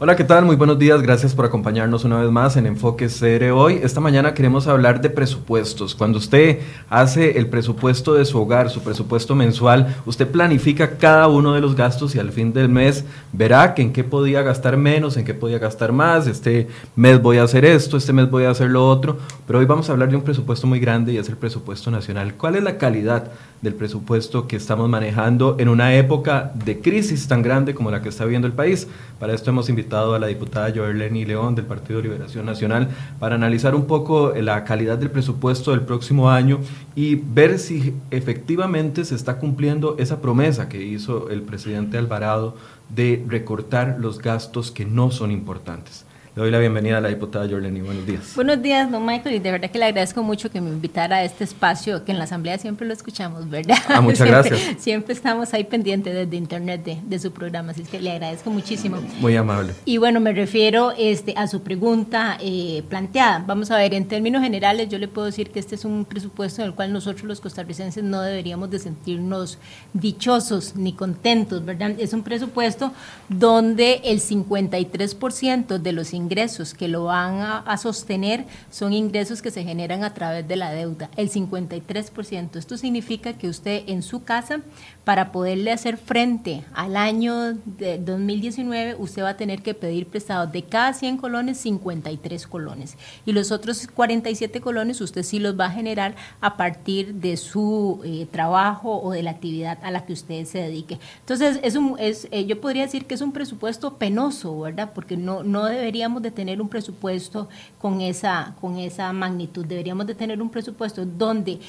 Hola, ¿qué tal? Muy buenos días. Gracias por acompañarnos una vez más en Enfoque CR hoy. Esta mañana queremos hablar de presupuestos. Cuando usted hace el presupuesto de su hogar, su presupuesto mensual, usted planifica cada uno de los gastos y al fin del mes verá que en qué podía gastar menos, en qué podía gastar más. Este mes voy a hacer esto, este mes voy a hacer lo otro. Pero hoy vamos a hablar de un presupuesto muy grande y es el presupuesto nacional. ¿Cuál es la calidad del presupuesto que estamos manejando en una época de crisis tan grande como la que está viviendo el país? Para esto hemos invitado a la diputada Joerleni León del Partido Liberación Nacional para analizar un poco la calidad del presupuesto del próximo año y ver si efectivamente se está cumpliendo esa promesa que hizo el presidente Alvarado de recortar los gastos que no son importantes. Le doy la bienvenida a la diputada Jorleni. Buenos días. Buenos días, don Michael, y de verdad que le agradezco mucho que me invitara a este espacio, que en la Asamblea siempre lo escuchamos, ¿verdad? Ah, muchas siempre, gracias. Siempre estamos ahí pendientes desde internet de, de, su programa, así es que le agradezco muchísimo. Muy amable. Y bueno, me refiero este, a su pregunta eh, planteada. Vamos a ver, en términos generales, yo le puedo decir que este es un presupuesto en el cual nosotros los costarricenses no deberíamos de sentirnos dichosos ni contentos, ¿verdad? Es un presupuesto donde el 53% de los ingresos ingresos que lo van a, a, sostener son ingresos que se generan a través de la deuda, el 53%. Esto significa que usted en su casa, para poderle hacer frente al año de 2019, usted va a tener que pedir prestado de cada 100 colones, 53 colones. Y los otros 47 colones usted sí los va a generar a partir de su eh, trabajo o de la actividad a la que usted se dedique. Entonces, es un, es, eh, yo podría decir que es un presupuesto penoso, ¿verdad? Porque no, no deberíamos de tener un presupuesto con esa, con esa magnitud. Deberíamos de tener un presupuesto donde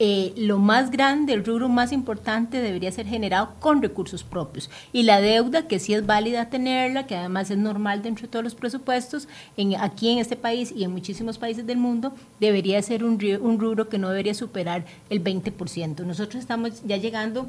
eh, lo más grande, el rubro más importante debería ser generado con recursos propios. Y la deuda, que sí es válida tenerla, que además es normal dentro de todos los presupuestos, en, aquí en este país y en muchísimos países del mundo, debería ser un, un rubro que no debería superar el 20%. Nosotros estamos ya llegando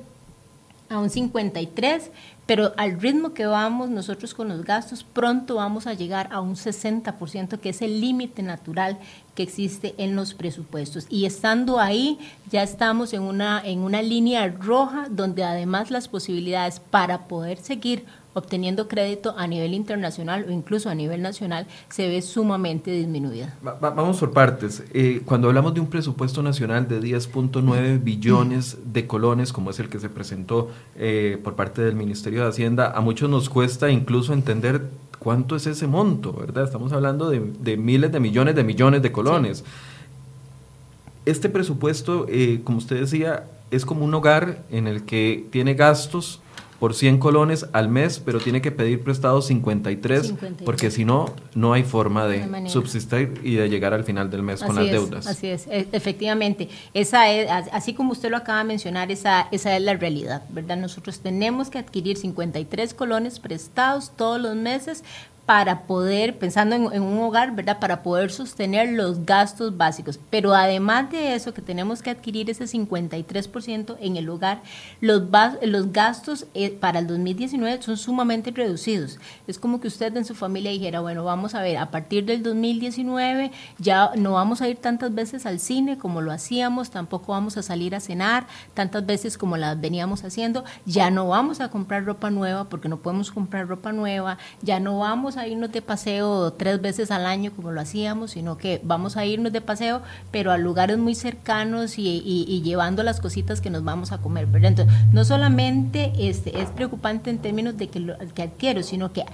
a un 53, pero al ritmo que vamos nosotros con los gastos, pronto vamos a llegar a un 60%, que es el límite natural que existe en los presupuestos. Y estando ahí, ya estamos en una, en una línea roja donde además las posibilidades para poder seguir obteniendo crédito a nivel internacional o incluso a nivel nacional se ve sumamente disminuida. Va, va, vamos por partes. Eh, cuando hablamos de un presupuesto nacional de 10.9 billones de colones, como es el que se presentó eh, por parte del Ministerio de Hacienda, a muchos nos cuesta incluso entender cuánto es ese monto, ¿verdad? Estamos hablando de, de miles de millones de millones de colones. Sí. Este presupuesto, eh, como usted decía, es como un hogar en el que tiene gastos por 100 colones al mes, pero tiene que pedir prestado 53, 53. porque si no, no hay forma de subsistir y de llegar al final del mes así con las es, deudas. Así es, efectivamente. Esa es, así como usted lo acaba de mencionar, esa, esa es la realidad, ¿verdad? Nosotros tenemos que adquirir 53 colones prestados todos los meses para poder, pensando en, un hogar, ¿verdad? Para poder sostener los gastos básicos. Pero además de eso, que tenemos que adquirir ese 53% en el hogar, los, los gastos eh, para el 2019 son sumamente reducidos. Es como que usted en su familia dijera, bueno, vamos a ver, a partir del 2019 ya no vamos a ir tantas veces al cine como lo hacíamos, tampoco vamos a salir a cenar tantas veces como las veníamos haciendo, ya no vamos a comprar ropa nueva porque no podemos comprar ropa nueva, ya no vamos a irnos de paseo tres veces al año como lo hacíamos, sino que vamos a irnos de paseo, pero a lugares muy cercanos y, llevando las cositas que nos vamos a comer, ¿verdad? Entonces, no solamente este, es preocupante en términos de que, lo, que adquiero, sino que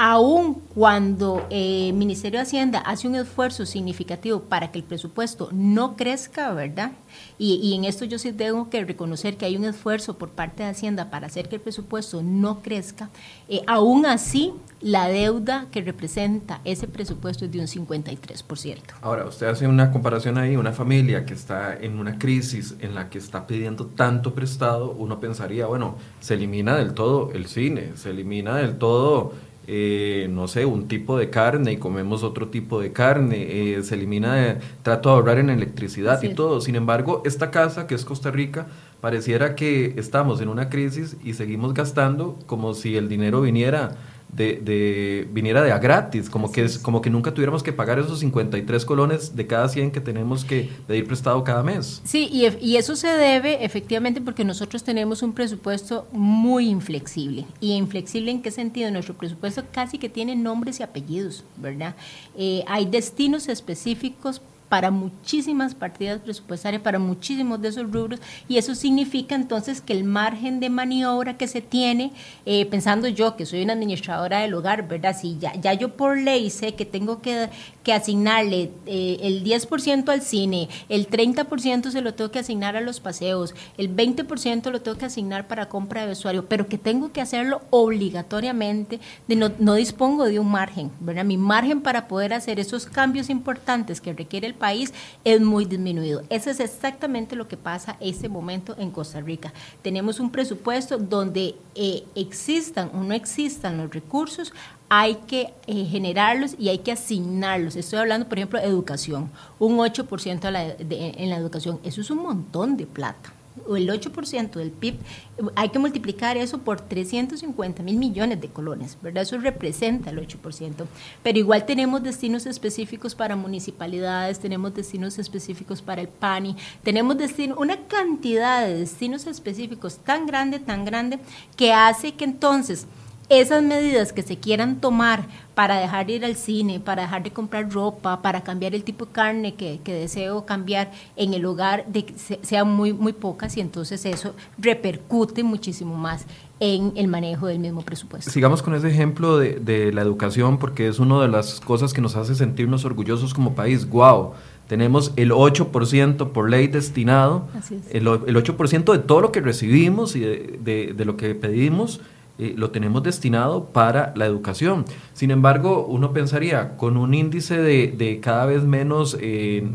aun cuando el eh, Ministerio de Hacienda hace un esfuerzo significativo para que el presupuesto no crezca, ¿verdad? Y, en esto yo sí tengo que reconocer que hay un esfuerzo por parte de Hacienda para hacer que el presupuesto no crezca, eh, aún así la deuda que representa ese presupuesto es de un 53%. Ahora, usted hace una comparación ahí, una familia que está en una crisis en la que está pidiendo tanto prestado, uno pensaría, bueno, se elimina del todo el cine, se elimina del todo eh, no sé, un tipo de carne y comemos otro tipo de carne, eh, se elimina, de, trato de ahorrar en electricidad sí. y todo. Sin embargo, esta casa, que es Costa Rica, pareciera que estamos en una crisis y seguimos gastando como si el dinero viniera de, viniera de a gratis, como que, es, como que nunca tuviéramos que pagar esos 53 colones de cada 100 que tenemos que pedir prestado cada mes. Sí, y, y eso se debe efectivamente porque nosotros tenemos un presupuesto muy inflexible. ¿Y inflexible en qué sentido? Nuestro presupuesto casi que tiene nombres y apellidos, ¿verdad? Eh, hay destinos específicos para muchísimas partidas presupuestarias, para muchísimos de esos rubros, y eso significa entonces que el margen de maniobra que se tiene, eh, pensando yo que soy una administradora del hogar, ¿verdad? Si ya, yo por ley sé que tengo que, que asignarle eh, el 10% al cine, el 30% se lo tengo que asignar a los paseos, el 20% lo tengo que asignar para compra de vestuario, pero que tengo que hacerlo obligatoriamente, de no, no dispongo de un margen, ¿verdad? Mi margen para poder hacer esos cambios importantes que requiere el país es muy disminuido. Eso es exactamente lo que pasa este momento en Costa Rica. Tenemos un presupuesto donde eh, existan o no existan los recursos, hay que eh, generarlos y hay que asignarlos. Estoy hablando, por ejemplo, de educación, un 8% en la educación. Eso es un montón de plata o el 8% del PIB, hay que multiplicar eso por 350 mil millones de colones, ¿verdad? Eso representa el 8%. Pero igual tenemos destinos específicos para municipalidades, tenemos destinos específicos para el PANI, tenemos destino, una cantidad de destinos específicos tan grande, tan grande, que hace que entonces esas medidas que se quieran tomar para dejar de ir al cine, para dejar de comprar ropa, para cambiar el tipo de carne que, deseo cambiar en el hogar, de, sean muy, muy pocas y entonces eso repercute muchísimo más en el manejo del mismo presupuesto. Sigamos con ese ejemplo de, de la educación porque es una de las cosas que nos hace sentirnos orgullosos como país. ¡Wow! Tenemos el 8% por ley destinado, el, el, 8% de todo lo que recibimos y de, de, de lo que pedimos eh, lo tenemos destinado para la educación. Sin embargo, uno pensaría, con un índice de, de cada vez menos eh,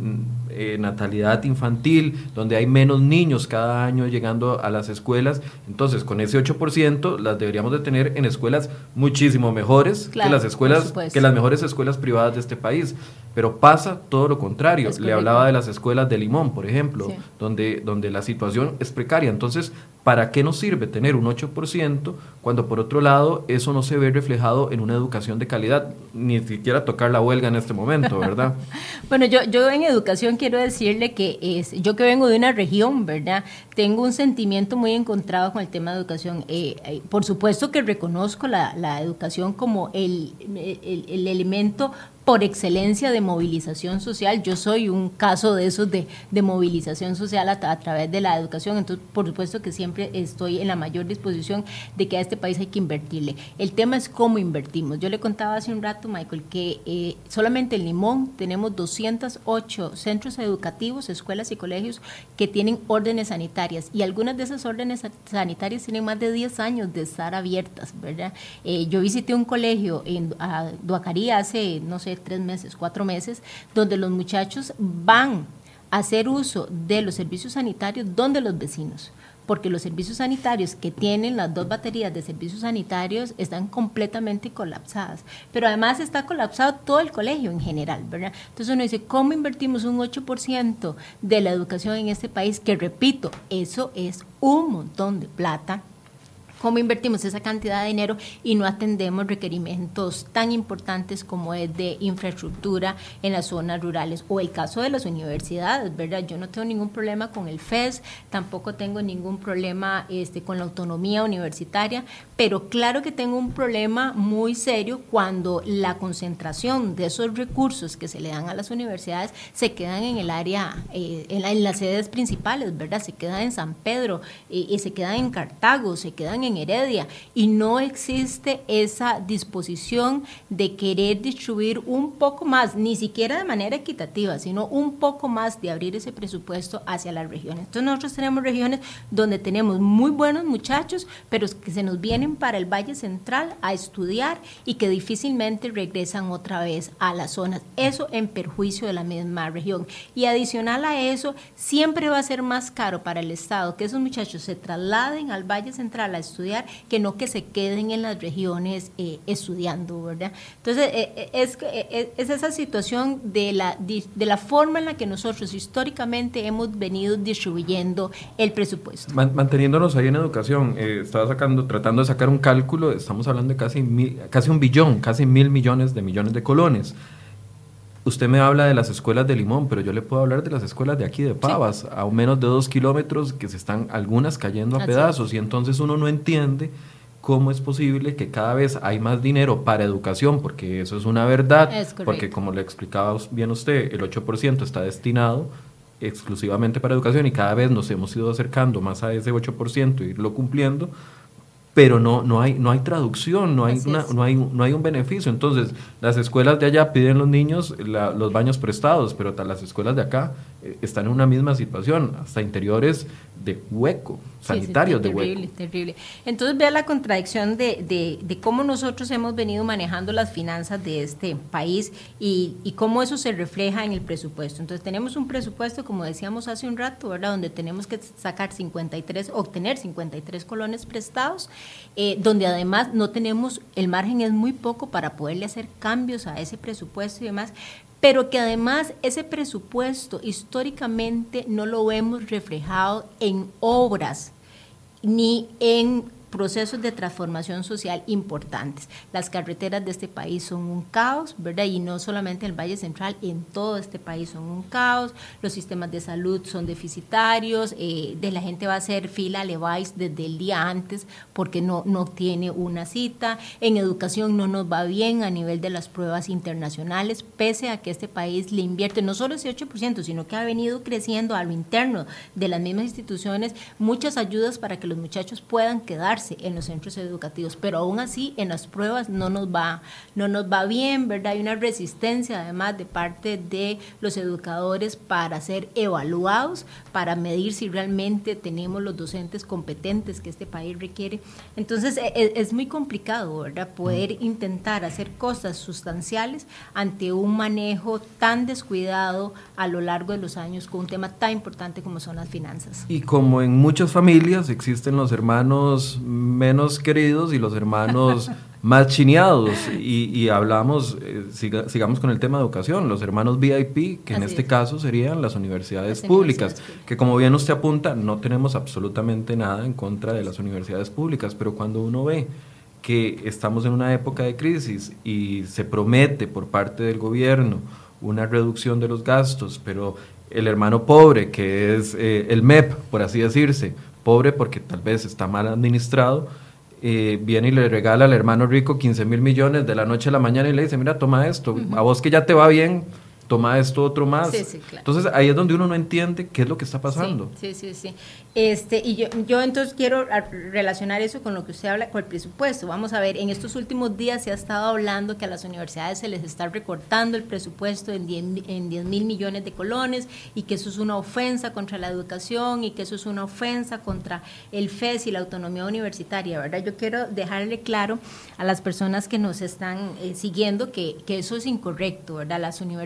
eh, natalidad infantil, donde hay menos niños cada año llegando a las escuelas, entonces con ese 8% las deberíamos de tener en escuelas muchísimo mejores que las escuelas, que las mejores escuelas privadas de este país. Pero pasa todo lo contrario. Le hablaba de las escuelas de Limón, por ejemplo, donde, donde la situación es precaria. Entonces, ¿para qué nos sirve tener un 8% cuando por otro lado eso no se ve reflejado en una educación de calidad? Ni siquiera tocar la huelga en este momento, ¿verdad? bueno, yo, yo en educación quiero decirle que es, yo que vengo de una región, ¿verdad? Tengo un sentimiento muy encontrado con el tema de educación. Eh, eh, por supuesto que reconozco la, la educación como el, el, el elemento por excelencia de movilización social. Yo soy un caso de esos de, de movilización social a, través de la educación, entonces por supuesto que siempre estoy en la mayor disposición de que a este país hay que invertirle. El tema es cómo invertimos. Yo le contaba hace un rato, Michael, que eh, solamente en Limón tenemos 208 centros educativos, escuelas y colegios que tienen órdenes sanitarias y algunas de esas órdenes sanitarias tienen más de 10 años de estar abiertas, ¿verdad? Eh, yo visité un colegio en Duacarí hace, no sé, tres meses, cuatro meses, donde los muchachos van a hacer uso de los servicios sanitarios donde los vecinos porque los servicios sanitarios que tienen las dos baterías de servicios sanitarios están completamente colapsadas. Pero además está colapsado todo el colegio en general, ¿verdad? Entonces uno dice, ¿cómo invertimos un 8% de la educación en este país? Que repito, eso es un montón de plata cómo invertimos esa cantidad de dinero y no atendemos requerimientos tan importantes como es de infraestructura en las zonas rurales o el caso de las universidades, ¿verdad? Yo no tengo ningún problema con el FES, tampoco tengo ningún problema este, con la autonomía universitaria, pero claro que tengo un problema muy serio cuando la concentración de esos recursos que se le dan a las universidades se quedan en el área, eh, en, las sedes principales, ¿verdad? Se quedan en San Pedro, eh, y se quedan en Cartago, se quedan en Heredia y no existe esa disposición de querer distribuir un poco más, ni siquiera de manera equitativa, sino un poco más de abrir ese presupuesto hacia las regiones. Entonces nosotros tenemos regiones donde tenemos muy buenos muchachos, pero que se nos vienen para el Valle Central a estudiar y que difícilmente regresan otra vez a las zonas. Eso en perjuicio de la misma región. Y adicional a eso, siempre va a ser más caro para el Estado que esos muchachos se trasladen al Valle Central a estudiar estudiar que no que se queden en las regiones eh, estudiando, ¿verdad? Entonces, eh, es, es esa situación de la, de la forma en la que nosotros históricamente hemos venido distribuyendo el presupuesto. manteniéndonos ahí en educación, estaba sacando, tratando de sacar un cálculo, estamos hablando de casi, casi un billón, casi mil millones de millones de colones. Usted me habla de las escuelas de Limón, pero yo le puedo hablar de las escuelas de aquí de Pavas, a menos de dos kilómetros, que se están algunas cayendo a pedazos, y entonces uno no entiende cómo es posible que cada vez hay más dinero para educación, porque eso es una verdad, porque como le explicaba bien usted, el 8% está destinado exclusivamente para educación y cada vez nos hemos ido acercando más a ese 8% y irlo cumpliendo, pero no, no, hay, no hay traducción, no hay, no, hay, no hay un beneficio. Entonces, las escuelas de allá piden los niños los baños prestados, pero las escuelas de acá están en una misma situación, hasta interiores de hueco, sanitarios de hueco. Terrible, terrible. Entonces vea la contradicción de, de, de, cómo nosotros hemos venido manejando las finanzas de este país y, y, cómo eso se refleja en el presupuesto. Entonces tenemos un presupuesto, como decíamos hace un rato, ¿verdad? Donde tenemos que sacar 53, obtener 53 colones prestados, eh, donde además no tenemos, el margen es muy poco para poderle hacer cambios a ese presupuesto y demás, pero que además ese presupuesto históricamente no lo hemos reflejado en obras ni en procesos de transformación social importantes. Las carreteras de este país son un caos, ¿verdad? Y no solamente en el Valle Central, en todo este país son un caos. Los sistemas de salud son deficitarios. Eh, de la gente va a hacer fila a Levi's desde el día antes porque no, no tiene una cita. En educación no nos va bien a nivel de las pruebas internacionales, pese a que este país le invierte no solo ese 8%, sino que ha venido creciendo a lo interno de las mismas instituciones muchas ayudas para que los muchachos puedan quedarse en los centros educativos, pero aún así en las pruebas no nos va, no nos va bien, ¿verdad? Hay una resistencia además de parte de los educadores para ser evaluados, para medir si realmente tenemos los docentes competentes que este país requiere. Entonces e, e, es, muy complicado, ¿verdad? Poder mm. intentar hacer cosas sustanciales ante un manejo tan descuidado a lo largo de los años con un tema tan importante como son las finanzas. Y como en muchas familias existen los hermanos menos queridos y los hermanos más chineados. Y, hablamos, eh, sigamos con el tema de educación, los hermanos VIP, que en este caso serían las universidades públicas, que como bien usted apunta, no tenemos absolutamente nada en contra de las universidades públicas, pero cuando uno ve que estamos en una época de crisis y se promete por parte del gobierno una reducción de los gastos, pero el hermano pobre, que es eh, el MEP, por así decirse, pobre porque tal vez está mal administrado, eh, viene y le regala al hermano rico 15 mil millones de la noche a la mañana y le dice, mira, toma esto, a vos que ya te va bien, toma esto otro más. Entonces ahí es donde uno no entiende qué es lo que está pasando. Sí, sí, sí. Este, y yo, yo entonces quiero relacionar eso con lo que usted habla, con el presupuesto. Vamos a ver, en estos últimos días se ha estado hablando que a las universidades se les está recortando el presupuesto en 10 en mil millones de colones y que eso es una ofensa contra la educación y que eso es una ofensa contra el FES y la autonomía universitaria, ¿verdad? Yo quiero dejarle claro a las personas que nos están eh, siguiendo que, que eso es incorrecto, ¿verdad? Las universidades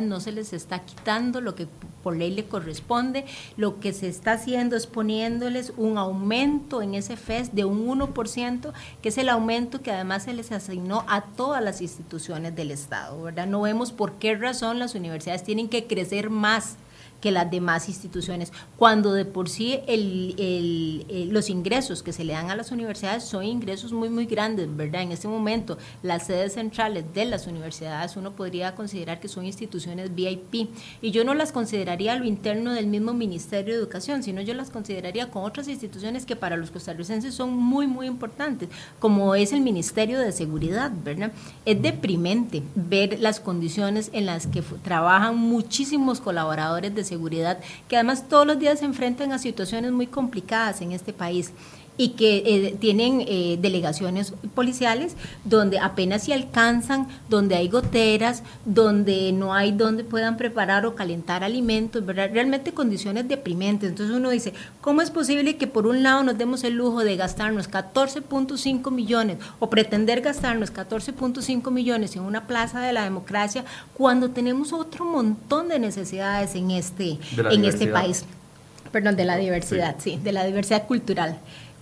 no se les está quitando lo que por ley le corresponde, lo que se está haciendo es poniéndoles un aumento en ese FES de un 1%, que es el aumento que además se les asignó a todas las instituciones del Estado, ¿verdad? No vemos por qué razón las universidades tienen que crecer más que las demás instituciones, cuando de por sí el, los ingresos que se le dan a las universidades son ingresos muy, muy grandes, ¿verdad? En este momento, las sedes centrales de las universidades uno podría considerar que son instituciones VIP, y yo no las consideraría a lo interno del mismo Ministerio de Educación, sino yo las consideraría con otras instituciones que para los costarricenses son muy, muy importantes, como es el Ministerio de Seguridad, ¿verdad? Es deprimente ver las condiciones en las que trabajan muchísimos colaboradores de seguridad, que además todos los días se enfrentan a situaciones muy complicadas en este país y que eh, tienen eh, delegaciones policiales donde apenas se alcanzan, donde hay goteras, donde no hay donde puedan preparar o calentar alimentos, ¿verdad? realmente condiciones deprimentes. Entonces uno dice, ¿cómo es posible que por un lado nos demos el lujo de gastarnos 14.5 millones o pretender gastarnos 14.5 millones en una plaza de la democracia cuando tenemos otro montón de necesidades en este, en este país? Perdón, de la diversidad, sí, de la diversidad cultural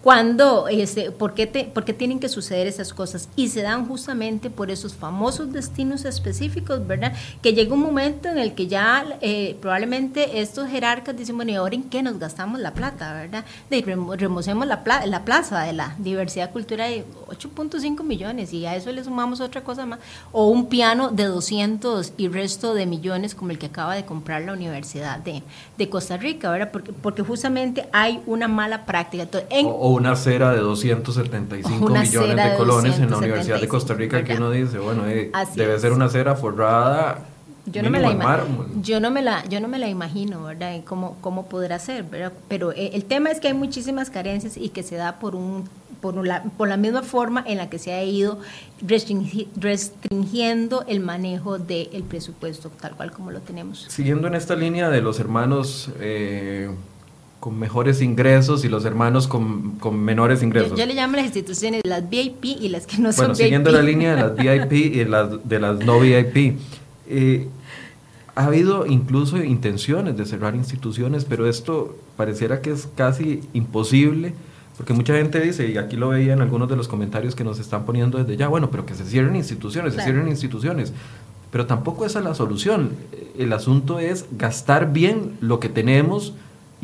cuando, este, ¿por, qué te, ¿por qué tienen que suceder esas cosas? Y se dan justamente por esos famosos destinos específicos, ¿verdad? Que llega un momento en el que ya eh, probablemente estos jerarcas dicen, bueno, ¿y ahora en qué nos gastamos la plata, verdad? De, remocemos la, la plaza de la diversidad cultural de 8.5 millones y a eso le sumamos otra cosa más, o un piano de 200 y resto de millones como el que acaba de comprar la Universidad de, de Costa Rica, ¿verdad? Porque, porque justamente hay una mala práctica. o, una acera de 275 millones de colones en la Universidad de Costa Rica que uno dice, bueno, eh, debe ser una acera forrada yo no, me la yo no me la yo no me la imagino verdad cómo cómo podrá ser ¿verdad? pero eh, el tema es que hay muchísimas carencias y que se da por un por la, por la misma forma en la que se ha ido restringiendo el manejo del presupuesto tal cual como lo tenemos. Siguiendo en esta línea de los hermanos eh, con mejores ingresos y los hermanos con, con menores ingresos. Yo, le llamo las instituciones las VIP y las que no son bueno, siguiendo la línea de las VIP y las, de las no VIP. Eh, ha habido incluso intenciones de cerrar instituciones, pero esto pareciera que es casi imposible, porque mucha gente dice, y aquí lo veía en algunos de los comentarios que nos están poniendo desde ya, bueno, pero que se cierren instituciones, se cierren instituciones, pero tampoco esa es la solución. El asunto es gastar bien lo que tenemos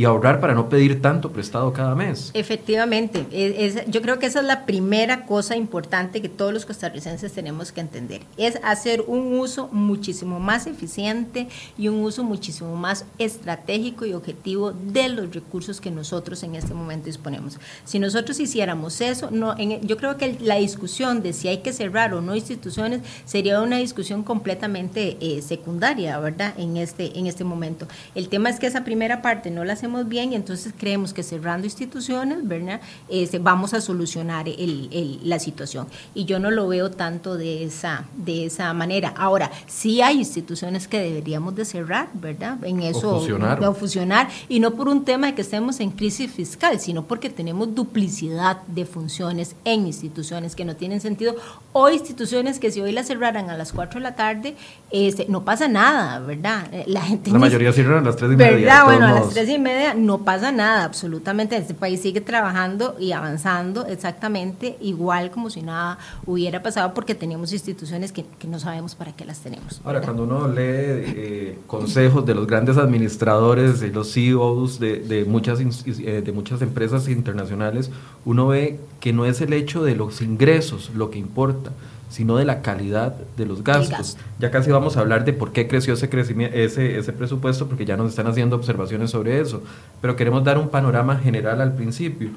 y ahorrar para no pedir tanto prestado cada mes. Efectivamente, es, yo creo que esa es la primera cosa importante que todos los costarricenses tenemos que entender, es hacer un uso muchísimo más eficiente y un uso muchísimo más estratégico y objetivo de los recursos que nosotros en este momento disponemos. Si nosotros hiciéramos eso, no, yo creo que la discusión de si hay que cerrar o no instituciones sería una discusión completamente eh, secundaria, ¿verdad? En este, en este momento. El tema es que esa primera parte no la hacemos bien y entonces creemos que cerrando instituciones, ¿verdad? Este, vamos a solucionar el, la situación. Y yo no lo veo tanto de esa, de esa manera. Ahora, sí hay instituciones que deberíamos de cerrar, ¿verdad? En eso, o fusionar. O fusionar, y no por un tema de que estemos en crisis fiscal, sino porque tenemos duplicidad de funciones en instituciones que no tienen sentido, o instituciones que si hoy las cerraran a las 4 de la tarde, este, no pasa nada, ¿verdad? La gente... La mayoría cierran a las 3 y media. ¿Verdad? Bueno, a las 3 y media no pasa nada, absolutamente. Este país sigue trabajando y avanzando exactamente igual como si nada hubiera pasado porque tenemos instituciones que, no sabemos para qué las tenemos. Ahora, cuando uno lee eh, consejos de los grandes administradores, de los CEOs de, de, muchas, eh, de muchas empresas internacionales, uno ve que no es el hecho de los ingresos lo que importa, sino de la calidad de los gastos. Ya casi vamos a hablar de por qué creció ese, crecimiento, ese, ese presupuesto, porque ya nos están haciendo observaciones sobre eso, pero queremos dar un panorama general al principio.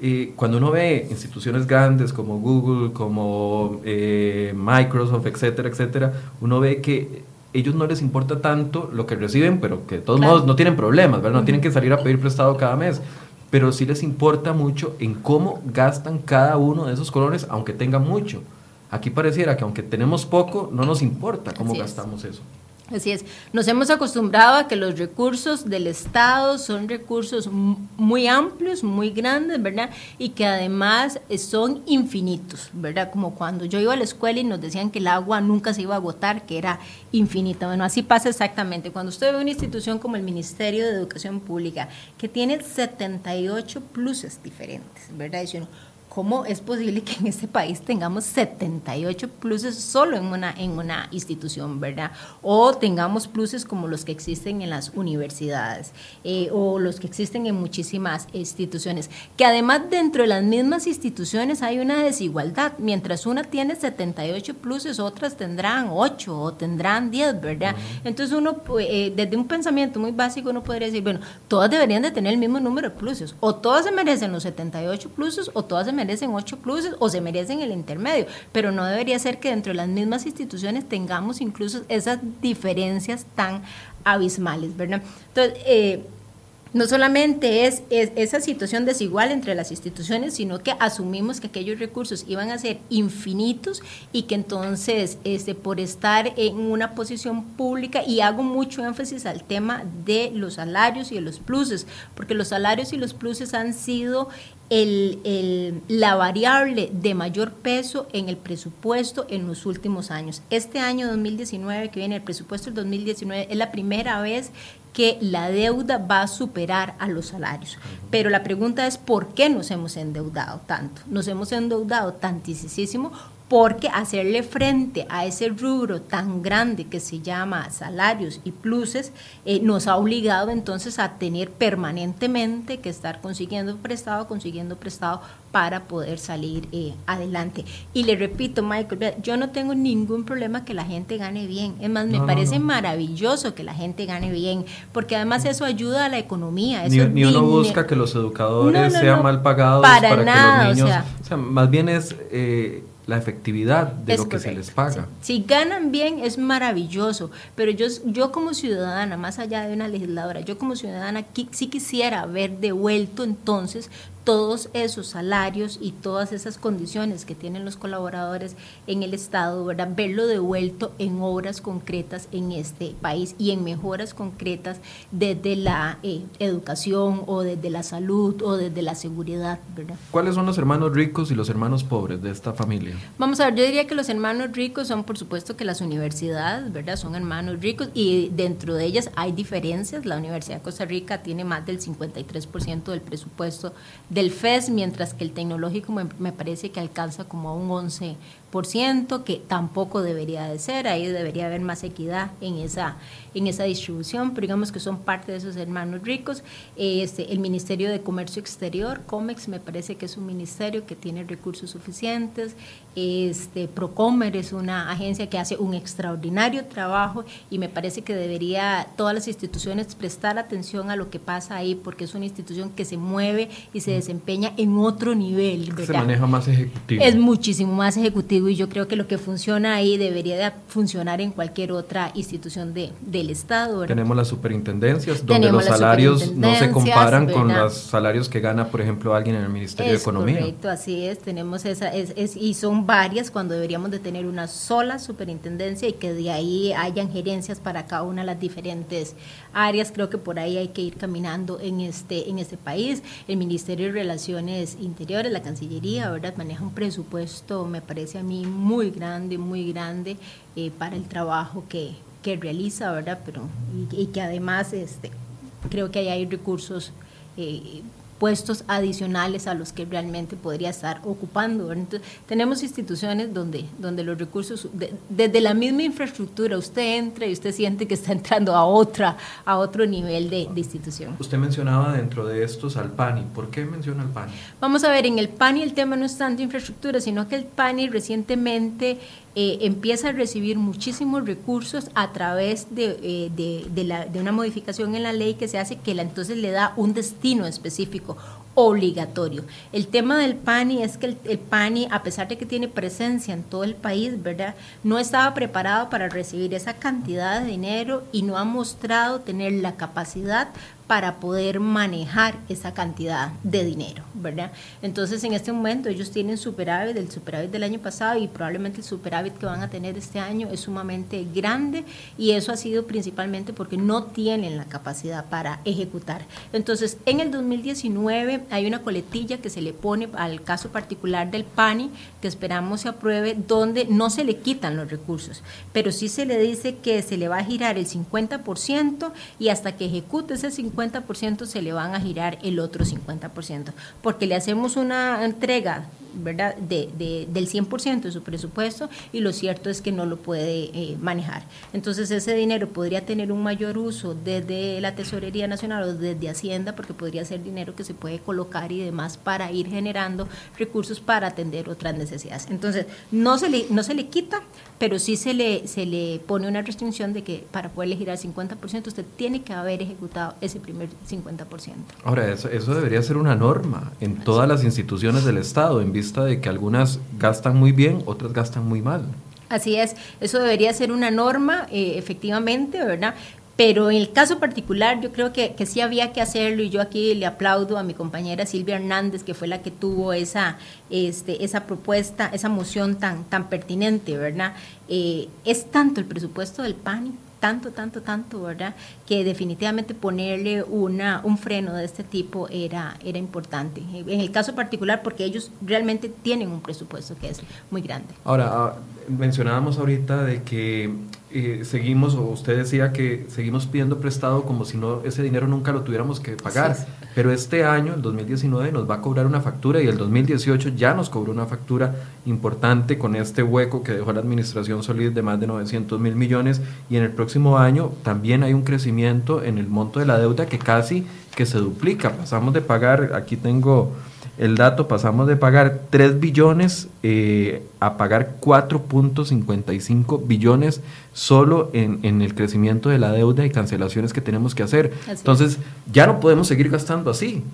Y cuando uno ve instituciones grandes como Google, como eh, Microsoft, etcétera, etcétera, uno ve que ellos no les importa tanto lo que reciben, pero que de todos modos no tienen problemas, ¿verdad? No tienen que salir a pedir prestado cada mes, pero sí les importa mucho en cómo gastan cada uno de esos colores, aunque tengan mucho. Aquí pareciera que aunque tenemos poco, no nos importa cómo gastamos eso. Así es, nos hemos acostumbrado a que los recursos del Estado son recursos muy amplios, muy grandes, ¿verdad? Y que además son infinitos, ¿verdad? Como cuando yo iba a la escuela y nos decían que el agua nunca se iba a agotar, que era infinita. Bueno, así pasa exactamente. Cuando usted ve una institución como el Ministerio de Educación Pública, que tiene 78 pluses diferentes, ¿verdad? Y ¿Cómo es posible que en este país tengamos 78 pluses solo en una, en una institución, verdad? O tengamos pluses como los que existen en las universidades eh, o los que existen en muchísimas instituciones. Que además dentro de las mismas instituciones hay una desigualdad. Mientras una tiene 78 pluses, otras tendrán 8 o tendrán 10, ¿verdad? Entonces uno, pues, eh, desde un pensamiento muy básico, uno podría decir, bueno, todas deberían de tener el mismo número de pluses. O todas se merecen los 78 pluses o todas se merecen merecen ocho pluses o se merecen el intermedio, pero no debería ser que dentro de las mismas instituciones tengamos incluso esas diferencias tan abismales, ¿verdad? Entonces, eh, no solamente es, esa situación desigual entre las instituciones, sino que asumimos que aquellos recursos iban a ser infinitos y que entonces este, por estar en una posición pública, y hago mucho énfasis al tema de los salarios y de los pluses, porque los salarios y los pluses han sido el, la variable de mayor peso en el presupuesto en los últimos años. Este año 2019, que viene el presupuesto del 2019, es la primera vez que la deuda va a superar a los salarios. Pero la pregunta es, ¿por qué nos hemos endeudado tanto? Nos hemos endeudado tantísimo porque hacerle frente a ese rubro tan grande que se llama salarios y pluses eh, nos ha obligado entonces a tener permanentemente que estar consiguiendo prestado, consiguiendo prestado para poder salir eh, adelante. Y le repito, Michael, yo no tengo ningún problema que la gente gane bien. Es más, me parece maravilloso que la gente gane bien, porque además eso ayuda a la economía. Eso ni, uno busca que los educadores sean mal pagados para, que los niños... O sea, más bien es... Eh, la efectividad de lo que se les paga. Si ganan bien es maravilloso, pero yo, yo como ciudadana, más allá de una legisladora, yo como ciudadana sí quisiera ver devuelto entonces todos esos salarios y todas esas condiciones que tienen los colaboradores en el Estado, ¿verdad? verlo devuelto en obras concretas en este país y en mejoras concretas desde la eh, educación o desde la salud o desde la seguridad. ¿verdad? ¿Cuáles son los hermanos ricos y los hermanos pobres de esta familia? Vamos a ver, yo diría que los hermanos ricos son por supuesto que las universidades, ¿verdad? Son hermanos ricos y dentro de ellas hay diferencias. La Universidad de Costa Rica tiene más del 53% del presupuesto del FES, mientras que el tecnológico me, parece que alcanza como a un 11 que tampoco debería de ser, ahí debería haber más equidad en esa, en esa distribución, pero digamos que son parte de esos hermanos ricos. Este, el Ministerio de Comercio Exterior, COMEX, me parece que es un ministerio que tiene recursos suficientes. Este, Procomer es una agencia que hace un extraordinario trabajo y me parece que debería todas las instituciones prestar atención a lo que pasa ahí, porque es una institución que se mueve y se desempeña en otro nivel. Se maneja más ejecutivo. Es muchísimo más ejecutivo y yo creo que lo que funciona ahí debería de funcionar en cualquier otra institución de, del Estado. Tenemos las superintendencias, donde los salarios no se comparan con los salarios que gana, por ejemplo, alguien en el Ministerio de Economía. Correcto, así es, tenemos esa, es, y son varias cuando deberíamos de tener una sola superintendencia y que de ahí hayan gerencias para cada una de las diferentes áreas. Creo que por ahí hay que ir caminando en este, en este país. El Ministerio de Relaciones Interiores, la Cancillería, ¿verdad? Maneja un presupuesto, me parece a mí, muy grande, muy grande eh, para el trabajo que, que, realiza, ¿verdad? Pero, y, que además este, creo que ahí hay recursos eh, puestos adicionales a los que realmente podría estar ocupando. Entonces, tenemos instituciones donde, donde los recursos, desde la misma infraestructura, usted entra y usted siente que está entrando a otra, a otro nivel de, institución. Usted mencionaba dentro de estos al PANI. ¿Por qué menciona al PANI? Vamos a ver, en el PANI el tema no es tanto infraestructura, sino que el PANI recientemente eh, empieza a recibir muchísimos recursos a través de, eh, de, la, de, una modificación en la ley que se hace que la, entonces le da un destino específico obligatorio. El tema del PANI es que el, el, PANI, a pesar de que tiene presencia en todo el país, ¿verdad? No estaba preparado para recibir esa cantidad de dinero y no ha mostrado tener la capacidad para poder manejar esa cantidad de dinero, ¿verdad? Entonces, en este momento ellos tienen superávit, el superávit del año pasado y probablemente el superávit que van a tener este año es sumamente grande y eso ha sido principalmente porque no tienen la capacidad para ejecutar. Entonces, en el 2019 hay una coletilla que se le pone al caso particular del PANI, que esperamos se apruebe, donde no se le quitan los recursos, pero sí se le dice que se le va a girar el 50% y hasta que ejecute ese 50%, 50% se le van a girar el otro 50%, porque le hacemos una entrega ¿verdad? De, de, del 100% de su presupuesto y lo cierto es que no lo puede eh, manejar. Entonces ese dinero podría tener un mayor uso desde la Tesorería Nacional o desde Hacienda porque podría ser dinero que se puede colocar y demás para ir generando recursos para atender otras necesidades. Entonces no se le, no se le quita, pero sí se le, se le pone una restricción de que para poder girar 50% usted tiene que haber ejecutado ese primer 50%. Ahora, eso, eso debería ser una norma en todas las instituciones del Estado, en vista de que algunas gastan muy bien, otras gastan muy mal. Así es, eso debería ser una norma, eh, efectivamente, ¿verdad? Pero en el caso particular yo creo que, que, sí había que hacerlo y yo aquí le aplaudo a mi compañera Silvia Hernández, que fue la que tuvo esa, este, esa propuesta, esa moción tan, tan pertinente, ¿verdad? Eh, es tanto el presupuesto del PANI tanto, tanto, tanto, ¿verdad? Que definitivamente ponerle una, un freno de este tipo era, era importante. En el caso particular, porque ellos realmente tienen un presupuesto que es muy grande. Ahora, ah, mencionábamos ahorita de que eh, seguimos, o usted decía que seguimos pidiendo prestado como si no ese dinero nunca lo tuviéramos que pagar. Pero este año, el 2019, nos va a cobrar una factura y el 2018 ya nos cobró una factura importante con este hueco que dejó la administración Solid de más de 900 mil millones. Y en el próximo año también hay un crecimiento en el monto de la deuda que casi que se duplica. Pasamos de pagar, aquí tengo el dato, pasamos de pagar 3 billones eh, a pagar 4.55 billones solo en, en, el crecimiento de la deuda y cancelaciones que tenemos que hacer. Entonces, ya no podemos seguir gastando así.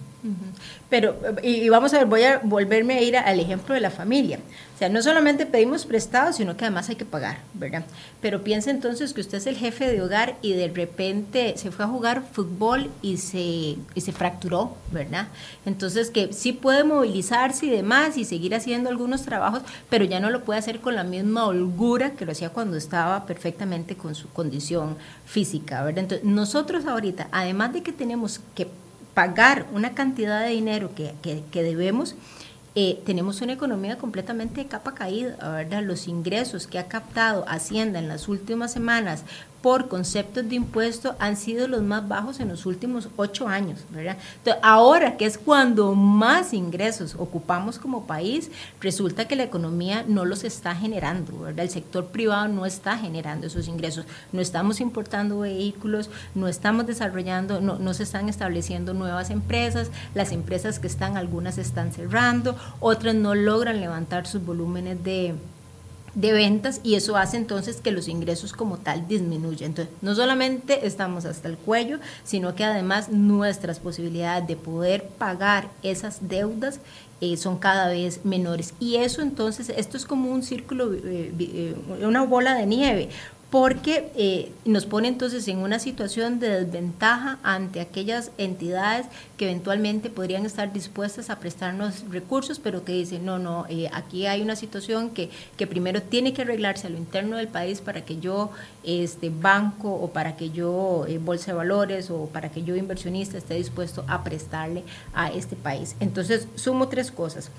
Pero, y, vamos a ver, voy a volverme a ir al ejemplo de la familia. O sea, no solamente pedimos prestado, sino que además hay que pagar, ¿verdad? Pero piensa entonces que usted es el jefe de hogar y de repente se fue a jugar fútbol y se, y se fracturó, ¿verdad? Entonces, que sí puede movilizarse y demás y seguir haciendo algunos trabajos, pero ya no lo puede hacer con la misma holgura que lo hacía cuando estaba perfectamente con su condición física, ¿verdad? Entonces, nosotros ahorita, además de que tenemos que pagar una cantidad de dinero que, que, debemos, eh, tenemos una economía completamente de capa caída, ¿verdad? Los ingresos que ha captado Hacienda en las últimas semanas por conceptos de impuesto han sido los más bajos en los últimos ocho años, ahora que es cuando más ingresos ocupamos como país, resulta que la economía no los está generando. El sector privado no está generando esos ingresos, no estamos importando vehículos, no estamos desarrollando, no, no se están estableciendo nuevas empresas, las empresas que están, algunas están cerrando, otras no logran levantar sus volúmenes de de ventas y eso hace entonces que los ingresos como tal disminuyan. Entonces, no solamente estamos hasta el cuello, sino que además nuestras posibilidades de poder pagar esas deudas eh, son cada vez menores. Y eso entonces, esto es como un círculo, eh, eh, una bola de nieve, porque eh, nos pone entonces en una situación de desventaja ante aquellas entidades que eventualmente podrían estar dispuestas a prestarnos recursos, pero que dicen, no, no, eh, aquí hay una situación que, que primero tiene que arreglarse a lo interno del país para que yo, este banco o para que yo, eh, bolsa de valores o para que yo, inversionista, esté dispuesto a prestarle a este país. Entonces, sumo tres cosas.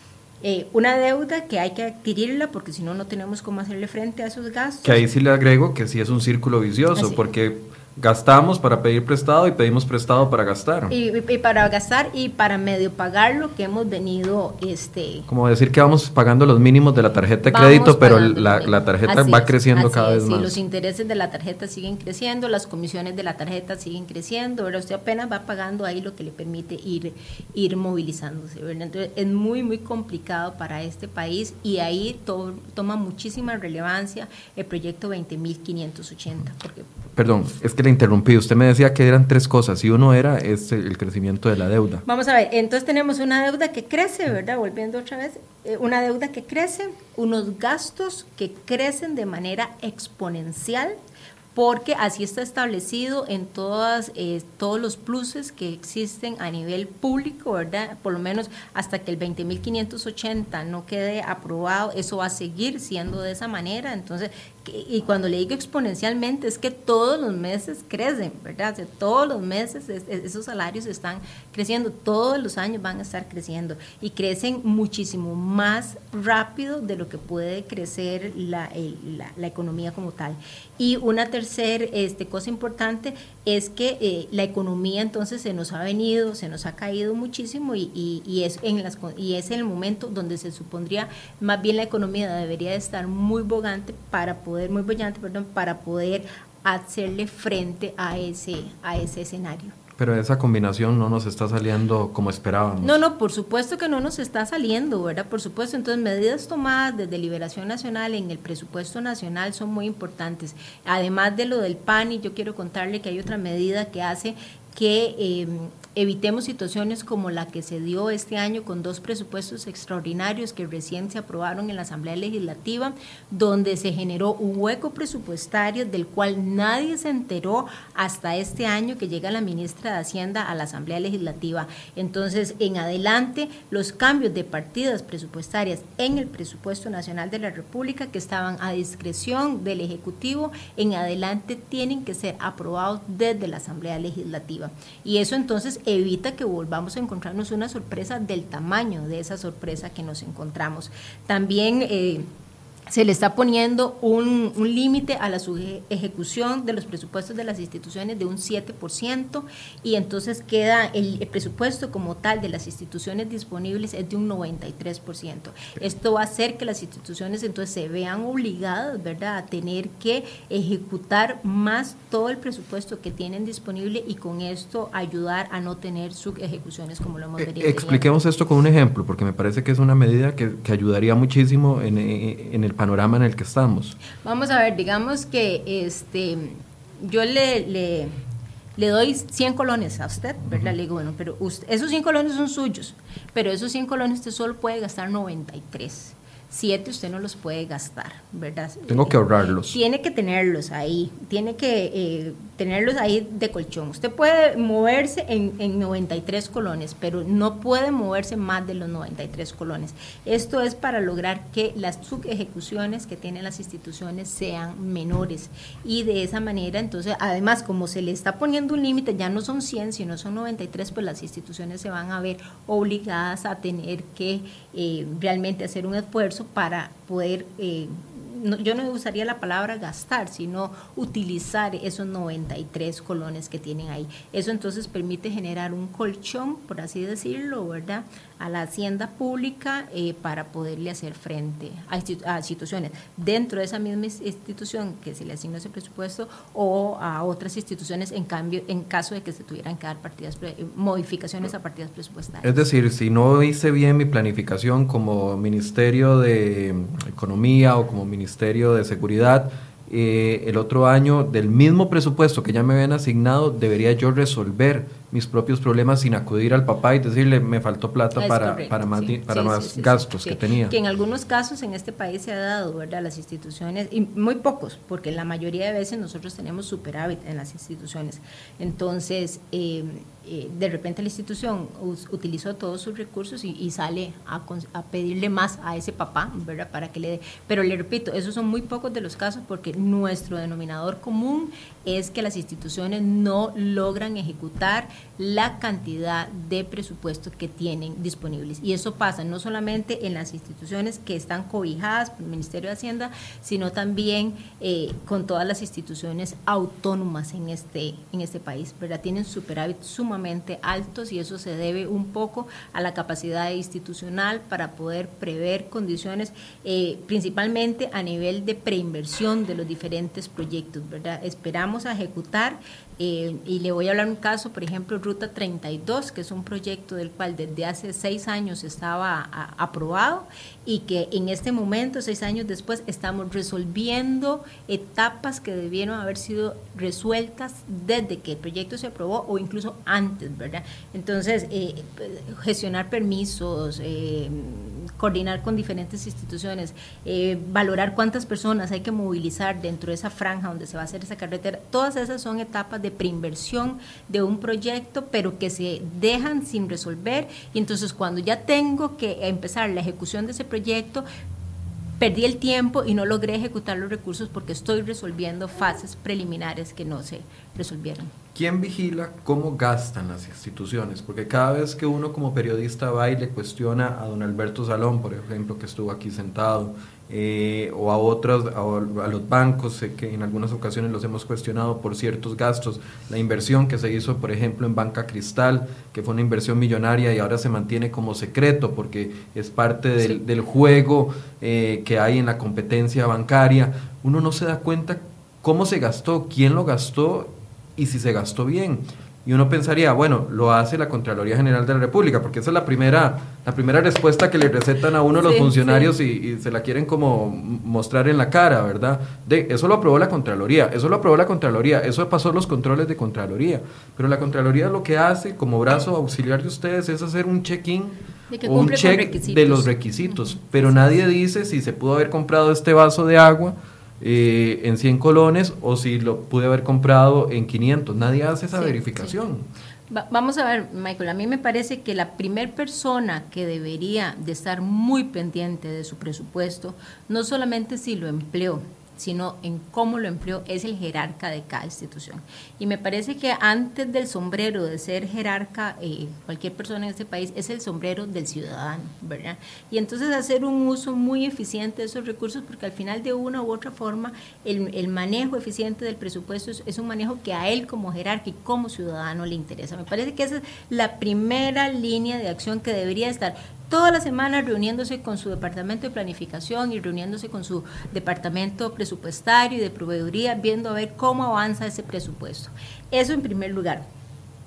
Eh, una deuda que hay que adquirirla porque si no, no tenemos cómo hacerle frente a esos gastos. Que ahí sí le agrego que sí es un círculo vicioso, porque gastamos para pedir prestado y pedimos prestado para gastar. Y, para gastar y para medio pagar lo que hemos venido... este Como decir que vamos pagando los mínimos de la tarjeta de crédito, pero la, tarjeta va creciendo cada vez más. los intereses de la tarjeta siguen creciendo, las comisiones de la tarjeta siguen creciendo, pero usted apenas va pagando ahí lo que le permite ir, ir movilizándose. Entonces es muy, muy complicado para este país y ahí toma muchísima relevancia el proyecto 20.580. Porque Perdón, es que le interrumpí. Usted me decía que eran tres cosas y uno era este, el crecimiento de la deuda. Vamos a ver, entonces tenemos una deuda que crece, ¿verdad? Volviendo otra vez, eh, una deuda que crece, unos gastos que crecen de manera exponencial porque así está establecido en todas, eh, todos los pluses que existen a nivel público, ¿verdad? Por lo menos hasta que el 20.580 no quede aprobado, eso va a seguir siendo de esa manera. Entonces, y cuando le digo exponencialmente es que todos los meses crecen, ¿verdad? todos los meses esos salarios están creciendo, todos los años van a estar creciendo y crecen muchísimo más rápido de lo que puede crecer la, la, economía como tal. Y una tercera este, cosa importante es que eh, la economía entonces se nos ha venido, se nos ha caído muchísimo y, y, es en las, y es el momento donde se supondría más bien la economía debería de estar muy bogante para poder muy brillante, perdón, para poder hacerle frente a ese, a ese escenario. Pero esa combinación no nos está saliendo como esperábamos. No, no, por supuesto que no nos está saliendo, ¿verdad? Por supuesto. Entonces, medidas tomadas desde Liberación Nacional en el presupuesto nacional son muy importantes. Además de lo del PAN, y yo quiero contarle que hay otra medida que hace que eh, evitemos situaciones como la que se dio este año con dos presupuestos extraordinarios que recién se aprobaron en la Asamblea Legislativa, donde se generó un hueco presupuestario del cual nadie se enteró hasta este año que llega la ministra de Hacienda a la Asamblea Legislativa. Entonces, en adelante, los cambios de partidas presupuestarias en el presupuesto nacional de la República que estaban a discreción del Ejecutivo, en adelante tienen que ser aprobados desde la Asamblea Legislativa. Y eso entonces evita que volvamos a encontrarnos una sorpresa del tamaño de esa sorpresa que nos encontramos. También... Eh, se le está poniendo un, límite a la ejecución de los presupuestos de las instituciones de un 7% y entonces queda el, presupuesto como tal de las instituciones disponibles es de un 93%. Esto va a hacer que las instituciones entonces se vean obligadas, ¿verdad?, a tener que ejecutar más todo el presupuesto que tienen disponible y con esto ayudar a no tener subejecuciones como lo hemos eh, venido Expliquemos esto con un ejemplo, porque me parece que es una medida que, ayudaría muchísimo en, en el panorama en el que estamos. Vamos a ver, digamos que este, yo le, le, le doy 100 colones a usted, ¿verdad? Le digo, bueno, pero esos 100 colones son suyos, pero esos 100 colones usted solo puede gastar 93 siete usted no los puede gastar, ¿verdad? Tengo que ahorrarlos. Tiene que tenerlos ahí, tiene que eh, tenerlos ahí de colchón. Usted puede moverse en, en, 93 colones, pero no puede moverse más de los 93 colones. Esto es para lograr que las subejecuciones que tienen las instituciones sean menores y de esa manera, entonces, además, como se le está poniendo un límite, ya no son 100, sino son 93, pues las instituciones se van a ver obligadas a tener que eh, realmente hacer un esfuerzo para poder eh, yo no usaría la palabra gastar, sino utilizar esos 93 colones que tienen ahí. Eso entonces permite generar un colchón, por así decirlo, ¿verdad? A la hacienda pública eh, para poderle hacer frente a, situaciones dentro de esa misma institución que se le asignó ese presupuesto o a otras instituciones en cambio, en caso de que se tuvieran que dar partidas, modificaciones a partidas presupuestarias. Es decir, si no hice bien mi planificación como Ministerio de Economía o como Ministerio de Seguridad, eh, el otro año del mismo presupuesto que ya me habían asignado, debería yo resolver mis propios problemas sin acudir al papá y decirle me faltó plata para, para más, para más gastos que, tenía. Que en algunos casos en este país se ha dado, ¿verdad? Las instituciones, y muy pocos, porque la mayoría de veces nosotros tenemos superávit en las instituciones. Entonces, eh, eh, de repente la institución utilizó todos sus recursos y, sale a, a, pedirle más a ese papá, ¿verdad? Para que le dé. Pero le repito, esos son muy pocos de los casos porque nuestro denominador común es que las instituciones no logran ejecutar la cantidad de presupuestos que tienen disponibles. Y eso pasa no solamente en las instituciones que están cobijadas por el Ministerio de Hacienda, sino también eh, con todas las instituciones autónomas en este, en este país, ¿verdad? Tienen superávit sumamente altos y eso se debe un poco a la capacidad institucional para poder prever condiciones, eh, principalmente a nivel de preinversión de los diferentes proyectos, ¿verdad? Esperamos a ejecutar eh, y le voy a hablar un caso, por ejemplo, Ruta 32, que es un proyecto del cual desde hace seis años estaba aprobado y que en este momento, seis años después, estamos resolviendo etapas que debieron haber sido resueltas desde que el proyecto se aprobó o incluso antes, ¿verdad? Entonces, eh, gestionar permisos, eh, coordinar con diferentes instituciones, eh, valorar cuántas personas hay que movilizar dentro de esa franja donde se va a hacer esa carretera, todas esas son etapas de preinversión de un proyecto, pero que se dejan sin resolver y entonces cuando ya tengo que empezar la ejecución de ese proyecto, perdí el tiempo y no logré ejecutar los recursos porque estoy resolviendo fases preliminares que no se resolvieron. ¿Quién vigila cómo gastan las instituciones? Porque cada vez que uno como periodista va y le cuestiona a don Alberto Salón, por ejemplo, que estuvo aquí sentado, eh, o a otros, a, los bancos, sé que en algunas ocasiones los hemos cuestionado por ciertos gastos, la inversión que se hizo, por ejemplo, en Banca Cristal, que fue una inversión millonaria y ahora se mantiene como secreto porque es parte del, juego eh, que hay en la competencia bancaria, uno no se da cuenta cómo se gastó, quién lo gastó y si se gastó bien. Y uno pensaría, bueno, lo hace la Contraloría General de la República, porque esa es la primera, la primera respuesta que le recetan a uno los funcionarios Y, se la quieren como mostrar en la cara, ¿verdad? De eso lo aprobó la Contraloría, eso lo aprobó la Contraloría, eso pasó los controles de Contraloría. Pero la Contraloría lo que hace como brazo auxiliar de ustedes es hacer un check-in o un check de los requisitos. Pero nadie dice si se pudo haber comprado este vaso de agua eh, en 100 colones o si lo pude haber comprado en 500. Nadie hace esa verificación. vamos a ver, Michael, a mí me parece que la primer persona que debería de estar muy pendiente de su presupuesto, no solamente si lo empleó, sino en cómo lo empleó, es el jerarca de cada institución. Y me parece que antes del sombrero de ser jerarca, eh, cualquier persona en este país, es el sombrero del ciudadano, ¿verdad? Y entonces hacer un uso muy eficiente de esos recursos, porque al final de una u otra forma, el, manejo eficiente del presupuesto es, es, un manejo que a él como jerarca y como ciudadano le interesa. Me parece que esa es la primera línea de acción que debería estar toda la semana reuniéndose con su departamento de planificación y reuniéndose con su departamento presupuestario y de proveeduría, viendo a ver cómo avanza ese presupuesto. Eso en primer lugar.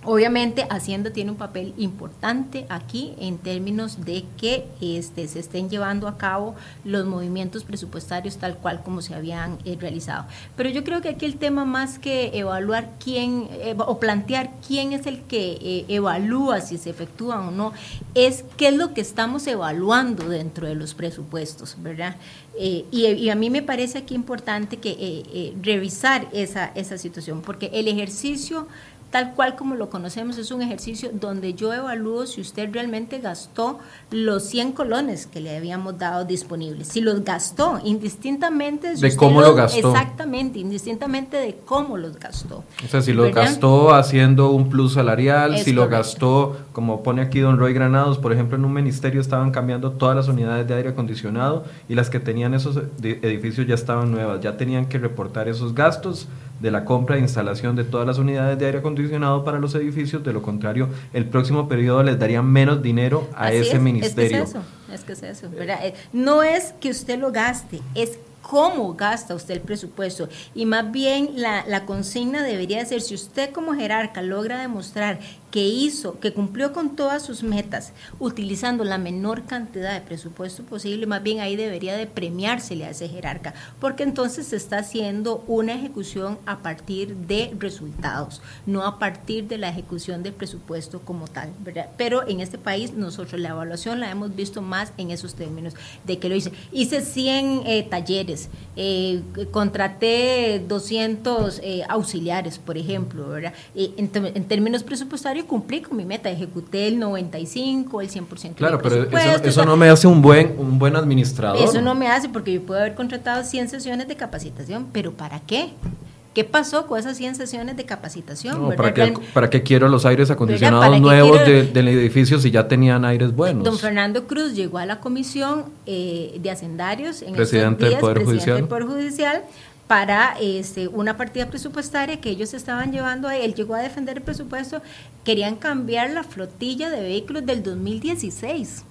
Obviamente Hacienda tiene un papel importante aquí en términos de que este, se estén llevando a cabo los movimientos presupuestarios tal cual como se habían eh, realizado. Pero yo creo que aquí el tema más que evaluar quién o plantear quién es el que eh, evalúa si se efectúan o no, es qué es lo que estamos evaluando dentro de los presupuestos, ¿verdad? Eh, y, y, a mí me parece aquí importante que revisar esa, esa situación, porque el ejercicio tal cual como lo conocemos, es un ejercicio donde yo evalúo si usted realmente gastó los 100 colones que le habíamos dado disponibles. Si los gastó, indistintamente de cómo lo gastó. Exactamente, indistintamente de cómo los gastó. O sea, si lo gastó haciendo un plus salarial, si lo gastó, como pone aquí don Roy Granados, por ejemplo, en un ministerio estaban cambiando todas las unidades de aire acondicionado y las que tenían esos edificios ya estaban nuevas, ya tenían que reportar esos gastos de la compra e instalación de todas las unidades de aire acondicionado para los edificios, de lo contrario, el próximo periodo les daría menos dinero a ese ministerio. Es que es eso, es que es eso, eh, No es que usted lo gaste, es cómo gasta usted el presupuesto. Y más bien la, la, consigna debería ser, si usted como jerarca logra demostrar que hizo, que cumplió con todas sus metas, utilizando la menor cantidad de presupuesto posible, más bien ahí debería de premiársele a ese jerarca, porque entonces se está haciendo una ejecución a partir de resultados, no a partir de la ejecución del presupuesto como tal, ¿verdad? Pero en este país nosotros la evaluación la hemos visto más en esos términos, de que lo hice. Hice 100 eh, talleres, eh, contraté 200 eh, auxiliares, por ejemplo, ¿verdad? en términos presupuestarios, cumplí con mi meta, ejecuté el 95, el 100%. Claro, pero eso, no me hace un buen, un buen administrador. Eso no me hace porque yo puedo haber contratado 100 sesiones de capacitación, pero ¿para qué? ¿Qué pasó con esas 100 sesiones de capacitación? ¿para, qué, ¿para, quiero los aires acondicionados nuevos del edificio si ya tenían aires buenos? Don Fernando Cruz llegó a la comisión eh, de hacendarios en presidente del Poder Judicial. Del Poder Judicial para este, una partida presupuestaria que ellos estaban llevando ahí. Él llegó a defender el presupuesto, querían cambiar la flotilla de vehículos del 2016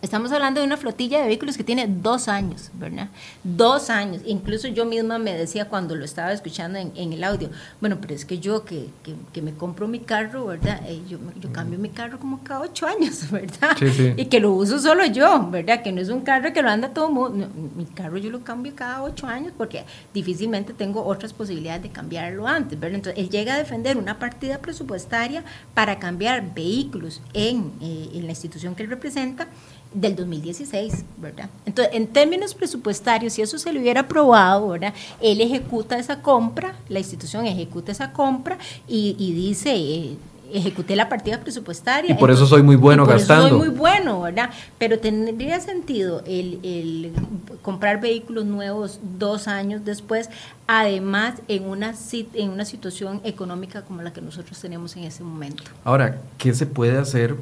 Estamos hablando de una flotilla de vehículos que tiene dos años, ¿verdad? Dos años. Incluso yo misma me decía cuando lo estaba escuchando en, el audio, bueno, pero es que yo que, que, me compro mi carro, ¿verdad? Eh, yo, yo, cambio mi carro como cada ocho años, ¿verdad? Sí, sí. Y que lo uso solo yo, ¿verdad? Que no es un carro que lo anda todo mundo. mi carro yo lo cambio cada ocho años porque difícilmente tengo otras posibilidades de cambiarlo antes, ¿verdad? Entonces, él llega a defender una partida presupuestaria para cambiar vehículos en, eh, en la institución que él representa del 2016, ¿verdad? Entonces, en términos presupuestarios, si eso se le hubiera aprobado, ¿verdad? Él ejecuta esa compra, la institución ejecuta esa compra y, dice, eh, ejecuté la partida presupuestaria. Y por eso soy muy bueno gastando. soy muy bueno, ¿verdad? Pero tendría sentido el, comprar vehículos nuevos dos años después, además en una, en una situación económica como la que nosotros tenemos en ese momento. Ahora, ¿qué se puede hacer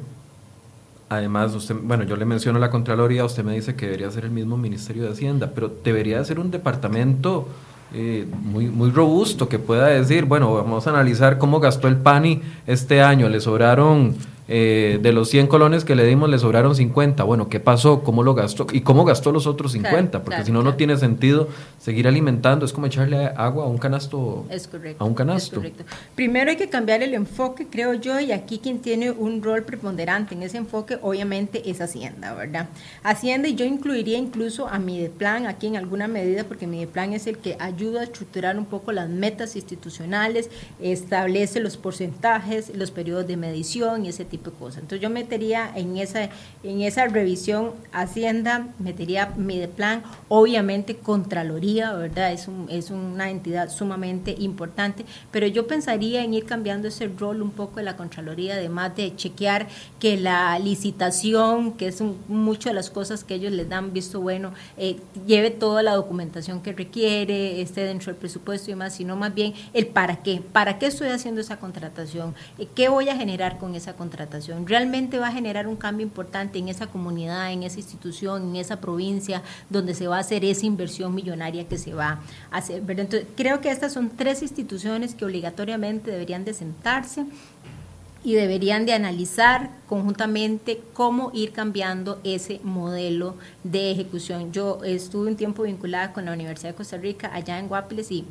Además, usted, bueno, yo le menciono la Contraloría, usted me dice que debería ser el mismo Ministerio de Hacienda, pero debería ser un departamento eh, muy, muy robusto que pueda decir, bueno, vamos a analizar cómo gastó el PANI este año, le sobraron eh, de los 100 colones que le dimos le sobraron 50. Bueno, ¿qué pasó? ¿Cómo lo gastó? ¿Y cómo gastó los otros 50? Porque si no, no tiene sentido seguir alimentando. Es como echarle agua a un canasto. Es correcto. A un canasto. Primero hay que cambiar el enfoque, creo yo, y aquí quien tiene un rol preponderante en ese enfoque, obviamente, es Hacienda, ¿verdad? Hacienda, y yo incluiría incluso a mi plan aquí en alguna medida, porque mi plan es el que ayuda a estructurar un poco las metas institucionales, establece los porcentajes, los periodos de medición y ese tipo Entonces yo metería en esa, en esa revisión Hacienda, metería Mideplan, obviamente Contraloría, ¿verdad? Es, un, es una entidad sumamente importante, pero yo pensaría en ir cambiando ese rol un poco de la Contraloría, además de chequear que la licitación, que es mucho de las cosas que ellos les dan visto bueno, eh, lleve toda la documentación que requiere, esté dentro del presupuesto y demás, sino más bien el para qué, para qué estoy haciendo esa contratación, eh, qué voy a generar con esa contratación, realmente va a generar un cambio importante en esa comunidad, en esa institución, en esa provincia donde se va a hacer esa inversión millonaria que se va a hacer. Entonces, creo que estas son tres instituciones que obligatoriamente deberían de sentarse y deberían de analizar conjuntamente cómo ir cambiando ese modelo de ejecución. Yo estuve un tiempo vinculada con la Universidad de Costa Rica allá en Guapiles y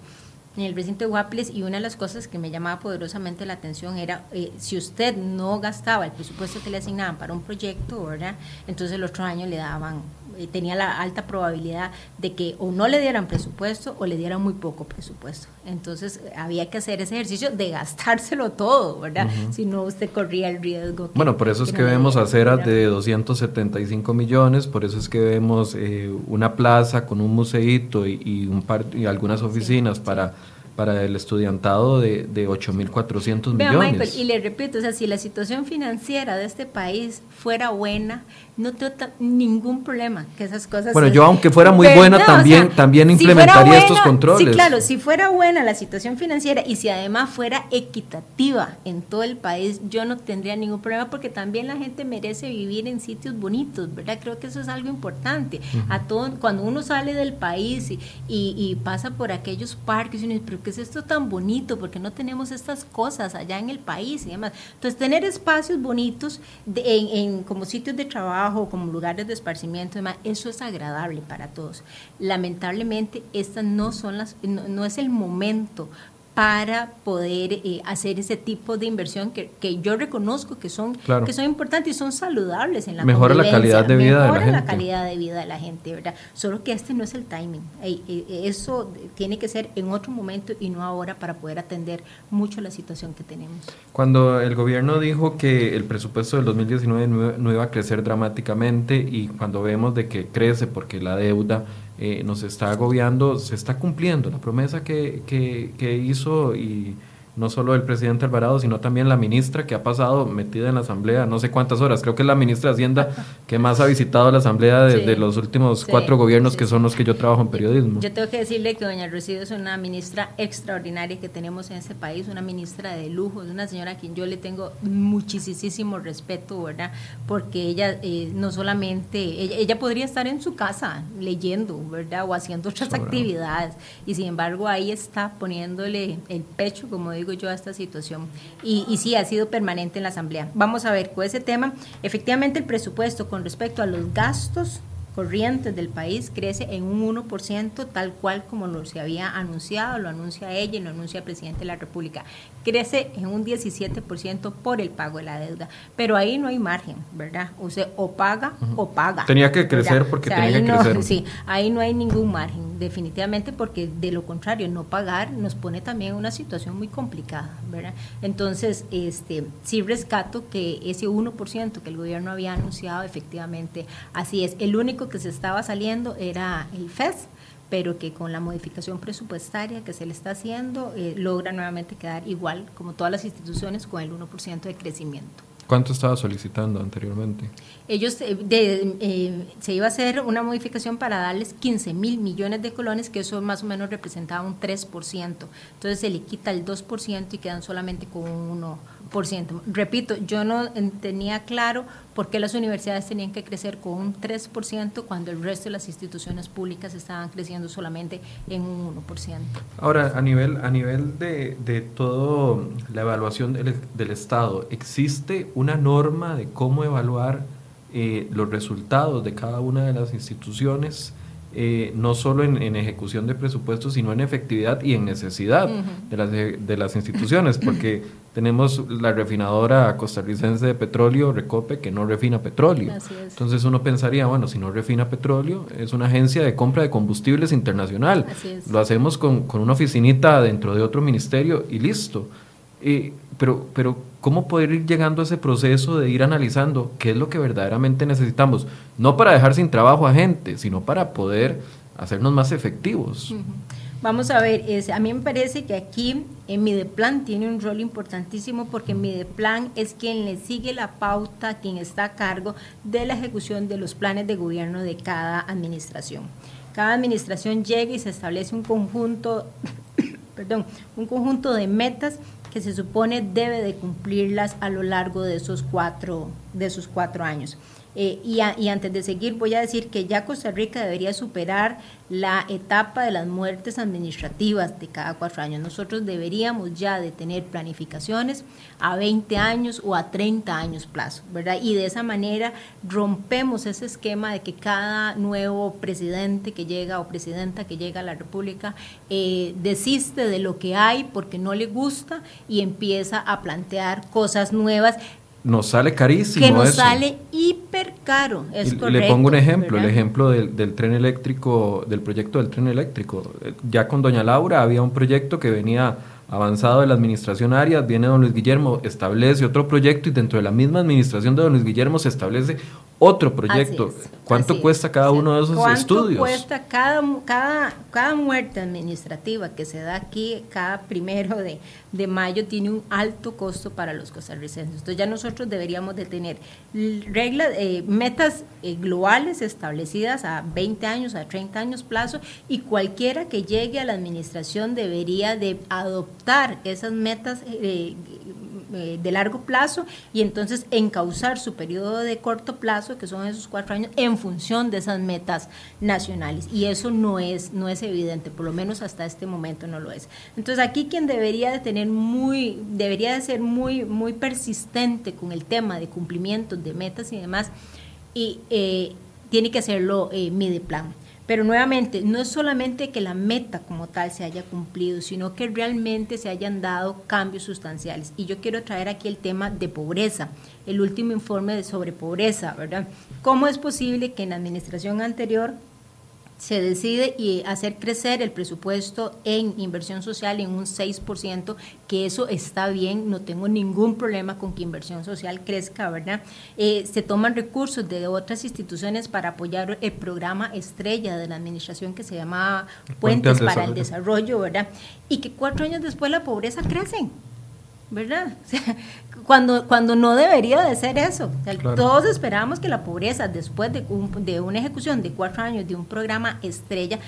en el recinto de Guapiles y una de las cosas que me llamaba poderosamente la atención era eh, si usted no gastaba el presupuesto que le asignaban para un proyecto, ¿verdad? Entonces el otro año le daban eh, tenía la alta probabilidad de que o no le dieran presupuesto o le dieran muy poco presupuesto. Entonces había que hacer ese ejercicio de gastárselo todo, ¿verdad? Si no, usted corría el riesgo. bueno, por eso es que, vemos aceras de 275 millones, por eso es que vemos eh, una plaza con un museíto y, un par, y algunas oficinas para para el estudiantado de, de 8.400 millones. Michael, y le repito, o sea, si la situación financiera de este país fuera buena, no tengo ningún problema que esas cosas. Bueno, yo aunque fuera muy buena también también implementaría estos controles. Sí, claro, si fuera buena la situación financiera y si además fuera equitativa en todo el país, yo no tendría ningún problema porque también la gente merece vivir en sitios bonitos, ¿verdad? Creo que eso es algo importante. A todo cuando uno sale del país y, y, pasa por aquellos parques y uno dice, pero ¿qué es esto tan bonito? Porque no tenemos estas cosas allá en el país y demás. Entonces, tener espacios bonitos en, en como sitios de trabajo como lugares de esparcimiento, demás, eso es agradable para todos. Lamentablemente, estas no son las, no es el momento para poder eh, hacer ese tipo de inversión que, que yo reconozco que son que son importantes y son saludables en la mejora la calidad de vida de la gente la calidad de vida de la gente verdad solo que este no es el timing. Eso tiene que ser en otro momento y no ahora para poder atender mucho la situación que tenemos. Cuando el gobierno dijo que el presupuesto del 2019 no iba a crecer dramáticamente y cuando vemos de que crece porque la deuda eh, nos está agobiando, se está cumpliendo la promesa que, que, que hizo y no solo el presidente Alvarado, sino también la ministra que ha pasado metida en la Asamblea no sé cuántas horas. Creo que es la ministra de Hacienda que más ha visitado la Asamblea de, los últimos cuatro gobiernos que son los que yo trabajo en periodismo. Yo tengo que decirle que doña Rocío es una ministra extraordinaria que tenemos en este país, una ministra de lujo, es una señora a quien yo le tengo muchísimo respeto, ¿verdad? Porque ella eh, no solamente, ella, podría estar en su casa leyendo, ¿verdad? O haciendo otras actividades, y sin embargo ahí está poniéndole el pecho, como digo yo, a esta situación. Y, y sí, ha sido permanente en la Asamblea. Vamos a ver con ese tema. Efectivamente, el presupuesto con respecto a los gastos corrientes del país crece en un 1%, tal cual como lo se había anunciado, lo anuncia ella y lo anuncia el presidente de la República. Crece en un 17% por el pago de la deuda, pero ahí no hay margen, ¿verdad? O sea, o paga o paga. Tenía que crecer porque tenía que crecer. Sí, ahí no hay ningún margen, definitivamente, porque de lo contrario, no pagar nos pone también en una situación muy complicada, ¿verdad? Entonces, este, sí rescato que ese 1% que el gobierno había anunciado, efectivamente, así es. El único que se estaba saliendo era el FES, pero que con la modificación presupuestaria que se le está haciendo eh, logra nuevamente quedar igual como todas las instituciones con el 1% de crecimiento. ¿Cuánto estaba solicitando anteriormente? Ellos, eh, eh, se iba a hacer una modificación para darles 15 mil millones de colones, que eso más o menos representaba un 3%. Entonces se le quita el 2% y quedan solamente con un 1%. Repito, yo no tenía claro por qué las universidades tenían que crecer con un 3% cuando el resto de las instituciones públicas estaban creciendo solamente en un 1%. Ahora, a nivel, a nivel de, de todo la evaluación del, del, Estado, ¿existe una norma de cómo evaluar eh, los resultados de cada una de las instituciones? Eh, no solo en, ejecución de presupuestos, sino en efectividad y en necesidad de, las, de las instituciones, porque tenemos la refinadora costarricense de petróleo, Recope, que no refina petróleo. Entonces uno pensaría, bueno, si no refina petróleo, es una agencia de compra de combustibles internacional. Lo hacemos con, con una oficinita dentro de otro ministerio y listo Eh, pero, pero, ¿cómo poder ir llegando a ese proceso de ir analizando qué es lo que verdaderamente necesitamos? No para dejar sin trabajo a gente, sino para poder hacernos más efectivos. Vamos a ver, a mí me parece que aquí en Mideplan tiene un rol importantísimo porque Mideplan es quien le sigue la pauta, quien está a cargo de la ejecución de los planes de gobierno de cada administración. Cada administración llega y se establece un conjunto, perdón, un conjunto de metas que se supone debe de cumplirlas a lo largo de esos cuatro, de esos cuatro años. Eh, y, y, antes de seguir, voy a decir que ya Costa Rica debería superar la etapa de las muertes administrativas de cada cuatro años. Nosotros deberíamos ya de tener planificaciones a 20 años o a 30 años plazo, ¿verdad? Y de esa manera rompemos ese esquema de que cada nuevo presidente que llega o presidenta que llega a la República eh, desiste de lo que hay porque no le gusta y empieza a plantear cosas nuevas nos sale carísimo. Que nos sale hiper caro, es correcto. Le pongo un ejemplo, el ejemplo del, del, tren eléctrico, del proyecto del tren eléctrico. Ya con doña Laura había un proyecto que venía avanzado de la administración Arias, viene don Luis Guillermo, establece otro proyecto y dentro de la misma administración de don Luis Guillermo se establece otro proyecto. ¿Cuánto cuesta cada uno de esos estudios? ¿Cuánto cuesta cada, cada, cada muerte administrativa que se da aquí cada primero de, de, mayo tiene un alto costo para los costarricenses? Entonces ya nosotros deberíamos de tener reglas, eh, metas eh, globales establecidas a 20 años, a 30 años plazo y cualquiera que llegue a la administración debería de adoptar esas metas eh, eh, de largo plazo y entonces encauzar su periodo de corto plazo, que son esos cuatro años, en función de esas metas nacionales. Y eso no es, no es evidente, por lo menos hasta este momento no lo es. Entonces aquí quien debería de tener muy, debería de ser muy, muy persistente con el tema de cumplimiento de metas y demás, y eh, tiene que hacerlo eh, Mideplan. Pero nuevamente, no es solamente que la meta como tal se haya cumplido, sino que realmente se hayan dado cambios sustanciales. Y yo quiero traer aquí el tema de pobreza, el último informe sobre pobreza, ¿verdad? ¿Cómo es posible que en la administración anterior se decide y hacer crecer el presupuesto en inversión social en un 6%, que eso está bien, no tengo ningún problema con que inversión social crezca, ¿verdad? Eh, se toman recursos de otras instituciones para apoyar el programa estrella de la administración que se llama Puentes para el Desarrollo, ¿verdad? Y que cuatro años después la pobreza crece. ¿Verdad? cuando, cuando no debería de ser eso. Todos esperábamos que la pobreza, después de, de, una ejecución de cuatro años de un programa estrella,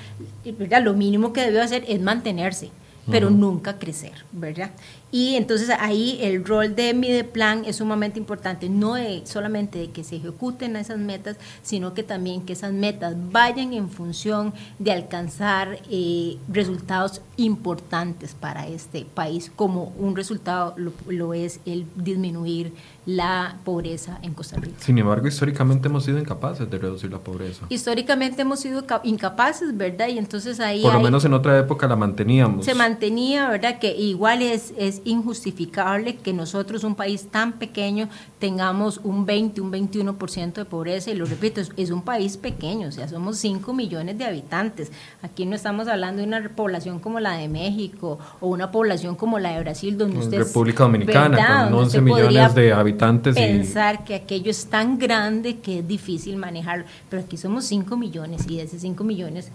¿verdad? lo mínimo que debió hacer es mantenerse pero nunca crecer, ¿verdad? Y entonces ahí el rol de Mideplan es sumamente importante, no solamente de que se ejecuten esas metas, sino que también que esas metas vayan en función de alcanzar eh, resultados importantes para este país, como un resultado lo, es el disminuir la pobreza en Costa Rica. Sin embargo, históricamente hemos sido incapaces de reducir la pobreza. Históricamente hemos sido incapaces, ¿verdad? Y entonces ahí... Por lo menos en otra época la manteníamos. Se mantenía, ¿verdad? Que igual es, es injustificable que nosotros, un país tan pequeño, tengamos un 20, un 21% de pobreza. Y lo repito, es, un país pequeño, o sea, somos 5 millones de habitantes. Aquí no estamos hablando de una población como la de México o una población como la de Brasil, donde usted... República Dominicana, con 11 millones de habitantes. Pensar que aquello es tan grande que es difícil manejarlo. Pero aquí somos 5 millones y de esos 5 millones,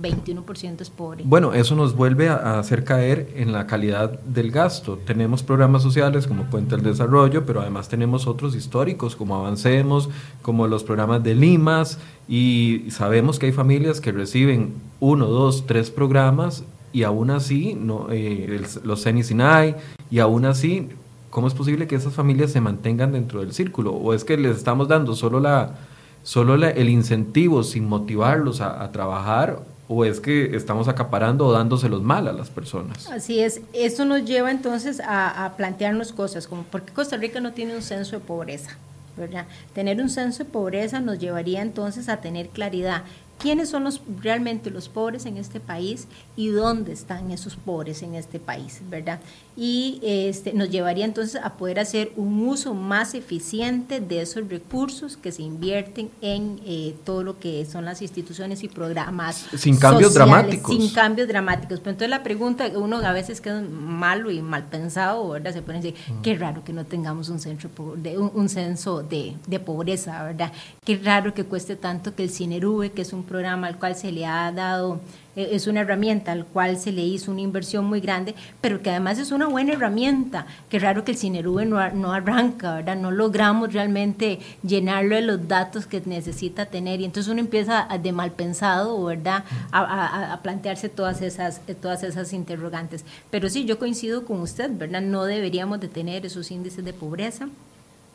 21% es pobre. Bueno, eso nos vuelve a hacer caer en la calidad del gas tenemos programas sociales como Puente al Desarrollo, pero además tenemos otros históricos como Avancemos, como los programas de Limas, y sabemos que hay familias que reciben uno, dos, tres programas y aún así, no, eh, los CENI SINAI, y aún así, ¿cómo es posible que esas familias se mantengan dentro del círculo? ¿O es que les estamos dando solo la solo el incentivo sin motivarlos a, a trabajar o es que estamos acaparando o dándoselos mal a las personas. Así es, eso nos lleva entonces a, plantearnos cosas como por qué Costa Rica no tiene un censo de pobreza. ¿verdad? Tener un censo de pobreza nos llevaría entonces a tener claridad quiénes son los, realmente los pobres en este país y dónde están esos pobres en este país, ¿verdad? Y este, nos llevaría entonces a poder hacer un uso más eficiente de esos recursos que se invierten en eh, todo lo que son las instituciones y programas. Sin cambios dramáticos. Sin cambios dramáticos. Pero entonces la pregunta, uno a veces queda malo y mal pensado, ¿verdad? Se pone decir, mm. qué raro que no tengamos un, centro de, un, censo de, de, pobreza, ¿verdad? Qué raro que cueste tanto que el CINERUVE, que es un programa al cual se le ha dado eh, es una herramienta al cual se le hizo una inversión muy grande, pero que además es una buena herramienta. Qué raro que el Cinerube no, no arranca, ¿verdad? No logramos realmente llenarlo de los datos que necesita tener y entonces uno empieza de mal pensado, ¿verdad? A, a, plantearse todas esas, todas esas interrogantes. Pero sí, yo coincido con usted, ¿verdad? No deberíamos de tener esos índices de pobreza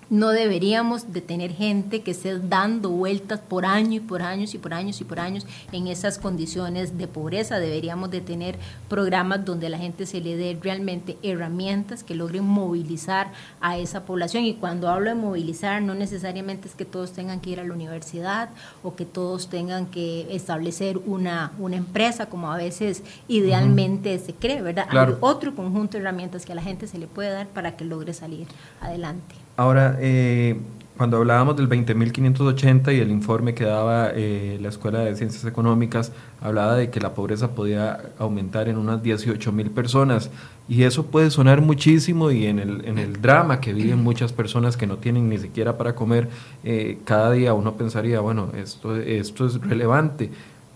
no deberíamos de tener gente que esté dando vueltas por años y por años y por años y por años en esas condiciones de pobreza. Deberíamos de tener programas donde la gente se le dé realmente herramientas que logren movilizar a esa población. Y cuando hablo de movilizar, no necesariamente es que todos tengan que ir a la universidad o que todos tengan que establecer una, una empresa, como a veces idealmente se cree, ¿verdad? Hay otro conjunto de herramientas que a la gente se le puede dar para que logre salir adelante. Ahora, eh, cuando hablábamos del 20.580 y el informe que daba eh, la Escuela de Ciencias Económicas, hablaba de que la pobreza podía aumentar en unas 18.000 personas. Y eso puede sonar muchísimo y en el, en el drama que viven muchas personas que no tienen ni siquiera para comer, eh, cada día uno pensaría, bueno, esto, esto es relevante.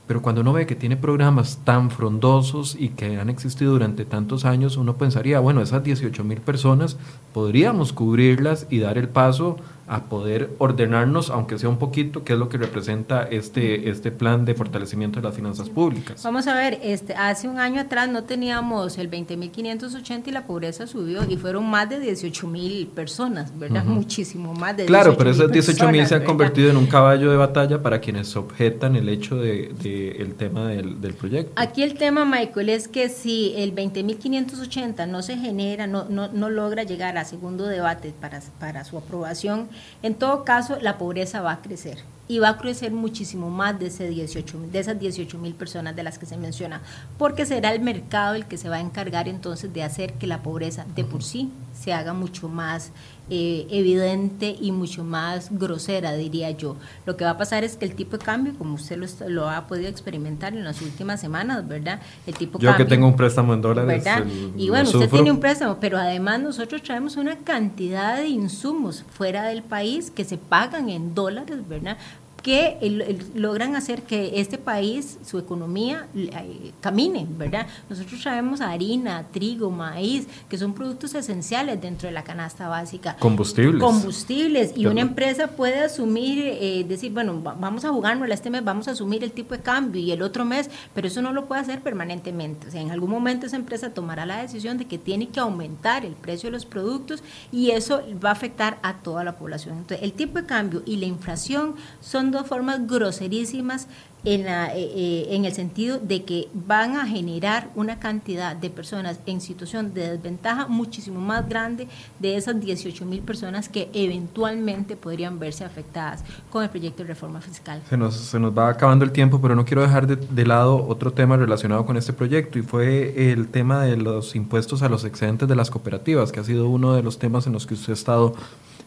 Pero cuando uno ve que tiene programas tan frondosos y que han existido durante tantos años, uno pensaría, bueno, esas 18 mil personas podríamos cubrirlas y dar el paso a poder ordenarnos, aunque sea un poquito, qué es lo que representa este, este plan de fortalecimiento de las finanzas públicas. Vamos a ver, este, hace un año atrás no teníamos el 20.580 y la pobreza subió y fueron más de 18.000 personas, ¿verdad? Muchísimo más de Claro, pero esos 18.000 se han convertido en un caballo de batalla para quienes objetan el hecho de, de el tema del, del, proyecto. Aquí el tema, Michael, es que si el 20.580 no se genera, no, no, no logra llegar a segundo debate para, para su aprobación, en todo caso, la pobreza va a crecer y va a crecer muchísimo más de, ese 18, de esas 18 mil personas de las que se menciona, porque será el mercado el que se va a encargar entonces de hacer que la pobreza de por sí se haga mucho más eh, evidente y mucho más grosera, diría yo. Lo que va a pasar es que el tipo de cambio, como usted lo, ha podido experimentar en las últimas semanas, ¿verdad? El tipo yo que tengo un préstamo en dólares. ¿verdad? y bueno, usted tiene un préstamo, pero además nosotros traemos una cantidad de insumos fuera del país que se pagan en dólares, ¿verdad? Que logran hacer que este país, su economía, eh, camine, ¿verdad? Nosotros traemos harina, trigo, maíz, que son productos esenciales dentro de la canasta básica. Combustibles. Combustibles. Y una empresa puede asumir, eh, decir, bueno, vamos a jugarnos este mes, vamos a asumir el tipo de cambio y el otro mes, pero eso no lo puede hacer permanentemente. O sea, en algún momento esa empresa tomará la decisión de que tiene que aumentar el precio de los productos y eso va a afectar a toda la población. Entonces, el tipo de cambio y la inflación son dos formas groserísimas en, la, eh, eh, en el sentido de que van a generar una cantidad de personas en situación de desventaja muchísimo más grande de esas 18 mil personas que eventualmente podrían verse afectadas con el proyecto de reforma fiscal. Se nos, se nos va acabando el tiempo, pero no quiero dejar de, de lado otro tema relacionado con este proyecto y fue el tema de los impuestos a los excedentes de las cooperativas, que ha sido uno de los temas en los que usted ha estado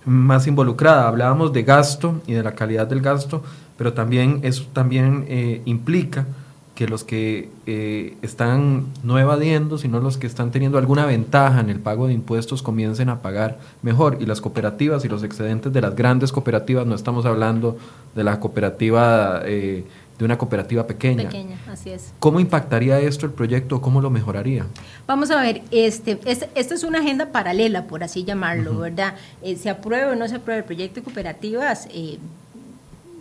más involucrada. Hablábamos de gasto y de la calidad del gasto, pero también eso también eh, implica que los que eh, están no evadiendo, sino los que están teniendo alguna ventaja en el pago de impuestos comiencen a pagar mejor. Y las cooperativas y los excedentes de las grandes cooperativas, no estamos hablando de la cooperativa eh, de una cooperativa pequeña. Pequeña, así es. ¿Cómo impactaría esto el proyecto? ¿Cómo lo mejoraría? Vamos a ver, este, este esta es una agenda paralela, por así llamarlo, ¿verdad? Eh, se apruebe o no se apruebe el proyecto de cooperativas, eh,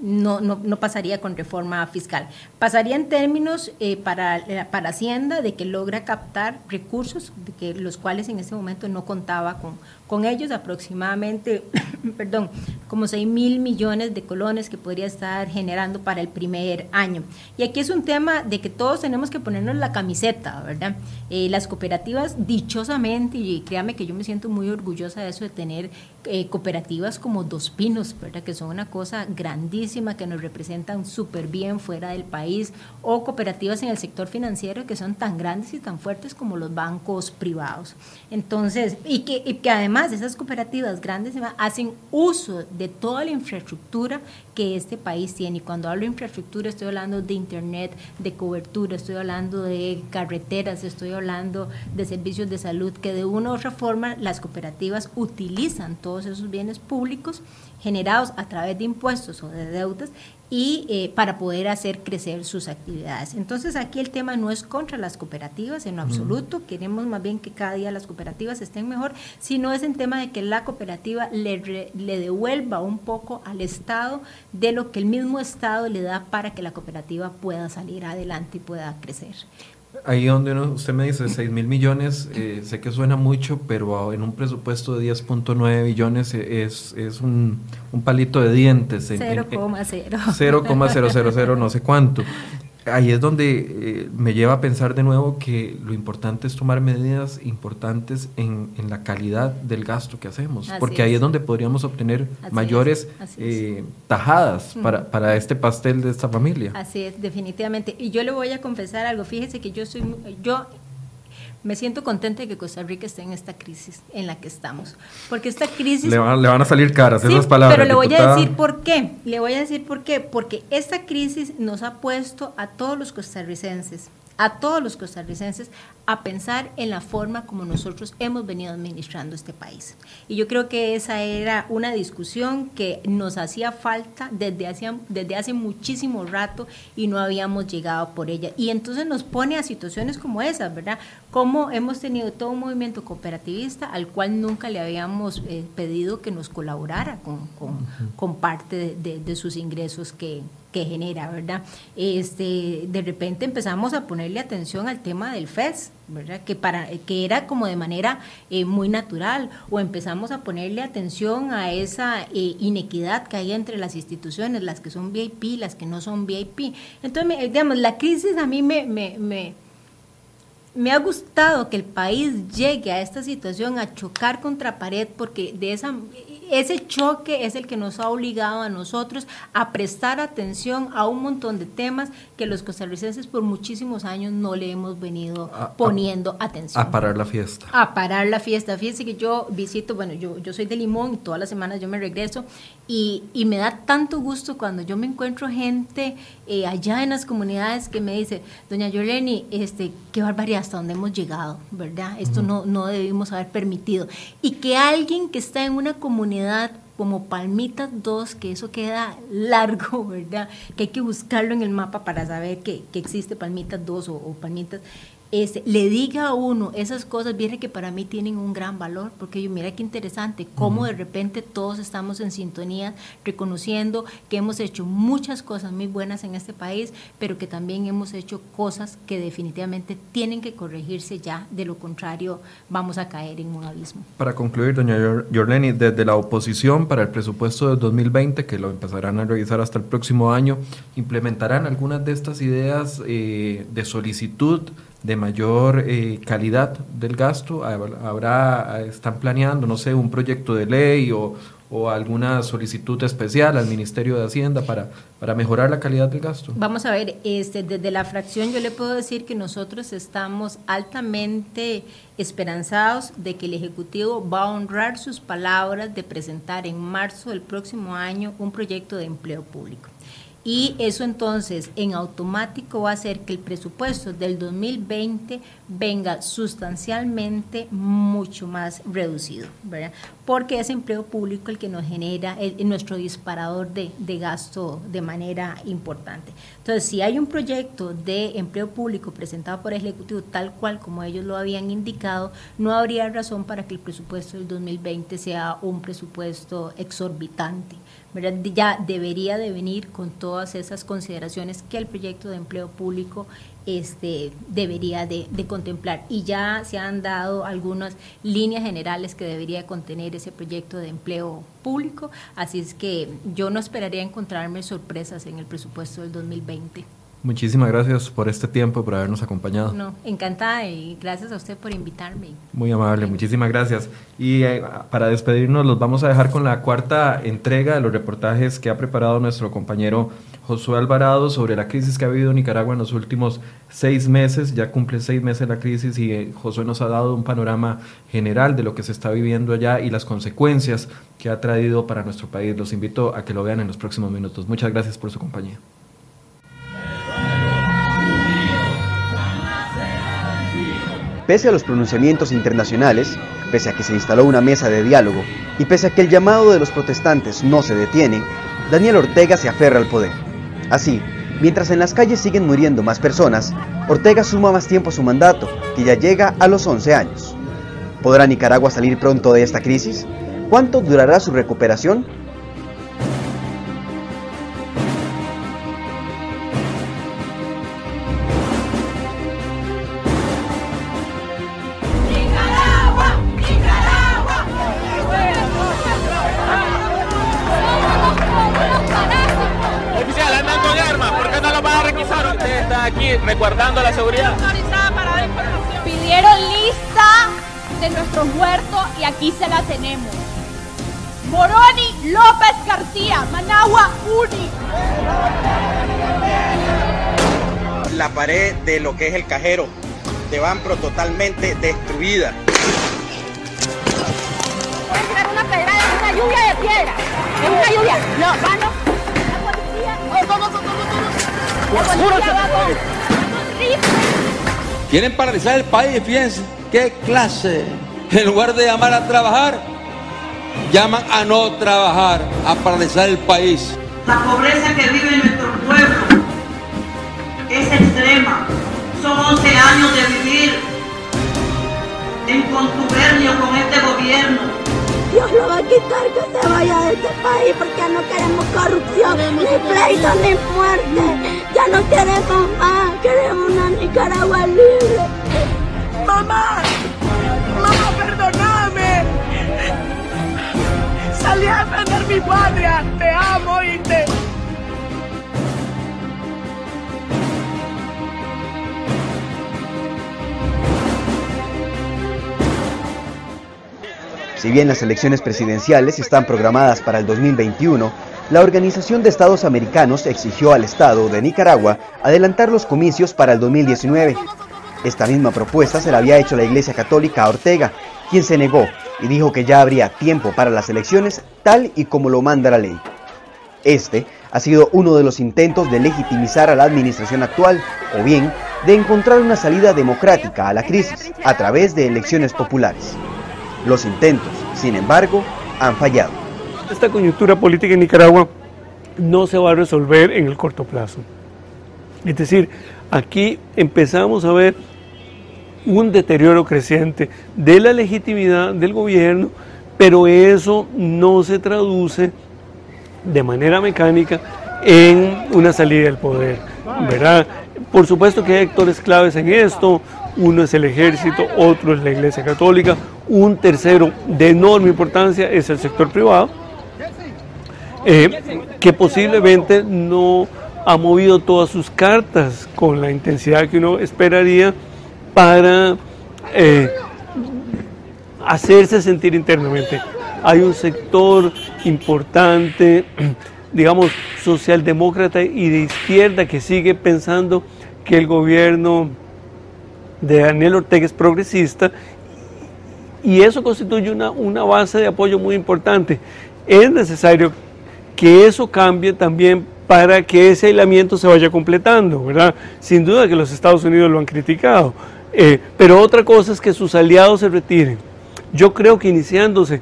no, no, no, pasaría con reforma fiscal. Pasaría en términos eh, para, eh, para Hacienda de que logra captar recursos de que los cuales en ese momento no contaba con, con ellos, aproximadamente, perdón, como 6 mil millones de colones que podría estar generando para el primer año. Y aquí es un tema de que todos tenemos que ponernos la camiseta, ¿verdad? Eh, las cooperativas, dichosamente, y créame que yo me siento muy orgullosa de eso, de tener cooperativas como Dos Pinos, ¿verdad? Que son una cosa grandísima que nos representan súper bien fuera del país o cooperativas en el sector financiero que son tan grandes y tan fuertes como los bancos privados. Entonces, y que, y que además esas cooperativas grandes hacen uso de toda la infraestructura que este país tiene. Y cuando hablo de infraestructura estoy hablando de internet, de cobertura, estoy hablando de carreteras, estoy hablando de servicios de salud, que de una u otra forma las cooperativas utilizan todos esos bienes públicos generados a través de impuestos o de deudas y eh, para poder hacer crecer sus actividades. Entonces aquí el tema no es contra las cooperativas en absoluto, queremos más bien que cada día las cooperativas estén mejor, sino es en tema de que la cooperativa le, le devuelva un poco al Estado de lo que el mismo Estado le da para que la cooperativa pueda salir adelante y pueda crecer. Ahí donde usted me dice 6 mil millones, eh, sé que suena mucho, pero en un presupuesto de 10.9 billones es, es un, un, palito de dientes. 0,0. 0,000 no sé cuánto ahí es donde eh, me lleva a pensar de nuevo que lo importante es tomar medidas importantes en, en la calidad del gasto que hacemos, porque ahí es donde podríamos obtener mayores eh, tajadas para, para, este pastel de esta familia. Así es, definitivamente. Y yo le voy a confesar algo, fíjese que yo soy, yo me siento contenta de que Costa Rica esté en esta crisis en la que estamos. Porque esta crisis... Le van, le van a salir caras esas palabras. Pero le voy a decir por qué. Le voy a decir por qué. Porque esta crisis nos ha puesto a todos los costarricenses a todos los costarricenses a pensar en la forma como nosotros hemos venido administrando este país. Y yo creo que esa era una discusión que nos hacía falta desde hace, desde hace muchísimo rato y no habíamos llegado por ella. Y entonces nos pone a situaciones como esas, ¿verdad? Como hemos tenido todo un movimiento cooperativista al cual nunca le habíamos eh, pedido que nos colaborara con, con, parte de, de sus ingresos que, que genera, ¿verdad? Este, de repente empezamos a ponerle atención al tema del FES, ¿verdad? Que, para, que era como de manera eh, muy natural, o empezamos a ponerle atención a esa eh, inequidad que hay entre las instituciones, las que son VIP, las que no son VIP. Entonces, digamos, la crisis a mí me, me, me me ha gustado que el país llegue a esta situación a chocar contra pared porque de esa ese choque es el que nos ha obligado a nosotros a prestar atención a un montón de temas que los costarricenses por muchísimos años no le hemos venido poniendo atención. A parar la fiesta. A parar la fiesta. Fíjense que yo visito, bueno, yo, yo soy de Limón y todas las semanas yo me regreso y, y me da tanto gusto cuando yo me encuentro gente eh, allá en las comunidades que me dice, doña Yoleni, este, qué barbaridad hasta donde hemos llegado, ¿verdad? Esto no, no debimos haber permitido. Y que alguien que está en una comunidad como Palmitas 2, que eso queda largo, ¿verdad? Que hay que buscarlo en el mapa para saber que, que existe Palmitas 2 o, o Palmitas este, le diga a uno esas cosas, viene que para mí tienen un gran valor, porque yo, mira qué interesante, cómo de repente todos estamos en sintonía, reconociendo que hemos hecho muchas cosas muy buenas en este país, pero que también hemos hecho cosas que definitivamente tienen que corregirse ya, de lo contrario vamos a caer en un abismo. Para concluir, doña Yorleni, desde la oposición para el presupuesto de 2020, que lo empezarán a revisar hasta el próximo año, ¿implementarán algunas de estas ideas eh, de solicitud de mayor eh, calidad del gasto. Habrá, están planeando, no sé, un proyecto de ley o, o, alguna solicitud especial al Ministerio de Hacienda para, para mejorar la calidad del gasto. Vamos a ver, este, desde la fracción yo le puedo decir que nosotros estamos altamente esperanzados de que el Ejecutivo va a honrar sus palabras de presentar en marzo del próximo año un proyecto de empleo público y eso entonces en automático va a hacer que el presupuesto del 2020 venga sustancialmente mucho más reducido, ¿verdad? Porque es empleo público el que nos genera nuestro disparador de, de, gasto de manera importante. Entonces, si hay un proyecto de empleo público presentado por el Ejecutivo tal cual como ellos lo habían indicado, no habría razón para que el presupuesto del 2020 sea un presupuesto exorbitante. Ya debería de venir con todas esas consideraciones que el proyecto de empleo público este, debería de, contemplar. Y ya se han dado algunas líneas generales que debería contener ese proyecto de empleo público, así es que yo no esperaría encontrarme sorpresas en el presupuesto del 2020. Muchísimas gracias por este tiempo por habernos acompañado. No, encantada y gracias a usted por invitarme. Muy amable, muchísimas gracias. Y eh, para despedirnos los vamos a dejar con la cuarta entrega de los reportajes que ha preparado nuestro compañero Josué Alvarado sobre la crisis que ha vivido Nicaragua en los últimos seis meses. Ya cumple seis meses la crisis y eh, Josué nos ha dado un panorama general de lo que se está viviendo allá y las consecuencias que ha traído para nuestro país. Los invito a que lo vean en los próximos minutos. Muchas gracias por su compañía. Pese a los pronunciamientos internacionales, pese a que se instaló una mesa de diálogo y pese a que el llamado de los protestantes no se detiene, Daniel Ortega se aferra al poder. Así, mientras en las calles siguen muriendo más personas, Ortega suma más tiempo a su mandato, que ya llega a los 11 años. ¿Podrá Nicaragua salir pronto de esta crisis? ¿Cuánto durará su recuperación? Seguridad. Pidieron lista de nuestros huertos y aquí se la tenemos. Moroni López García, Managua Uni. La pared de lo que es el cajero de Banpro totalmente destruida. Una una lluvia de piedra. Es una lluvia. No, mano. La policía. Oh, vamos, vamos, Quieren paralizar el país, fíjense, qué clase. En lugar de llamar a trabajar, llaman a no trabajar, a paralizar el país. La pobreza que vive en nuestro pueblo es extrema. Son 11 años de vivir en contubernio con este gobierno Dios lo va a quitar que se vaya de este país porque no queremos corrupción, ni pleito, ni muerte. Ya no queremos más, queremos una Nicaragua libre. ¡Mamá! ¡Mamá, perdóname! Salí a defender mi patria, te amo y te... Si bien las elecciones presidenciales están programadas para el 2021, la Organización de Estados Americanos exigió al Estado de Nicaragua adelantar los comicios para el 2019. Esta misma propuesta se la había hecho la Iglesia Católica a Ortega, quien se negó y dijo que ya habría tiempo para las elecciones tal y como lo manda la ley. Este ha sido uno de los intentos de legitimizar a la administración actual o bien de encontrar una salida democrática a la crisis a través de elecciones populares. Los intentos, sin embargo, han fallado. Esta coyuntura política en Nicaragua no se va a resolver en el corto plazo. Es decir, aquí empezamos a ver un deterioro creciente de la legitimidad del gobierno, pero eso no se traduce de manera mecánica en una salida del poder, ¿verdad? Por supuesto que hay actores claves en esto, uno es el ejército, otro es la Iglesia Católica, un tercero de enorme importancia es el sector privado, eh, que posiblemente no ha movido todas sus cartas con la intensidad que uno esperaría para eh, hacerse sentir internamente. Hay un sector importante, digamos, socialdemócrata y de izquierda que sigue pensando que el gobierno de Daniel Ortega es progresista y eso constituye una, una base de apoyo muy importante. Es necesario que eso cambie también para que ese aislamiento se vaya completando, ¿verdad? Sin duda que los Estados Unidos lo han criticado, eh, pero otra cosa es que sus aliados se retiren. Yo creo que iniciándose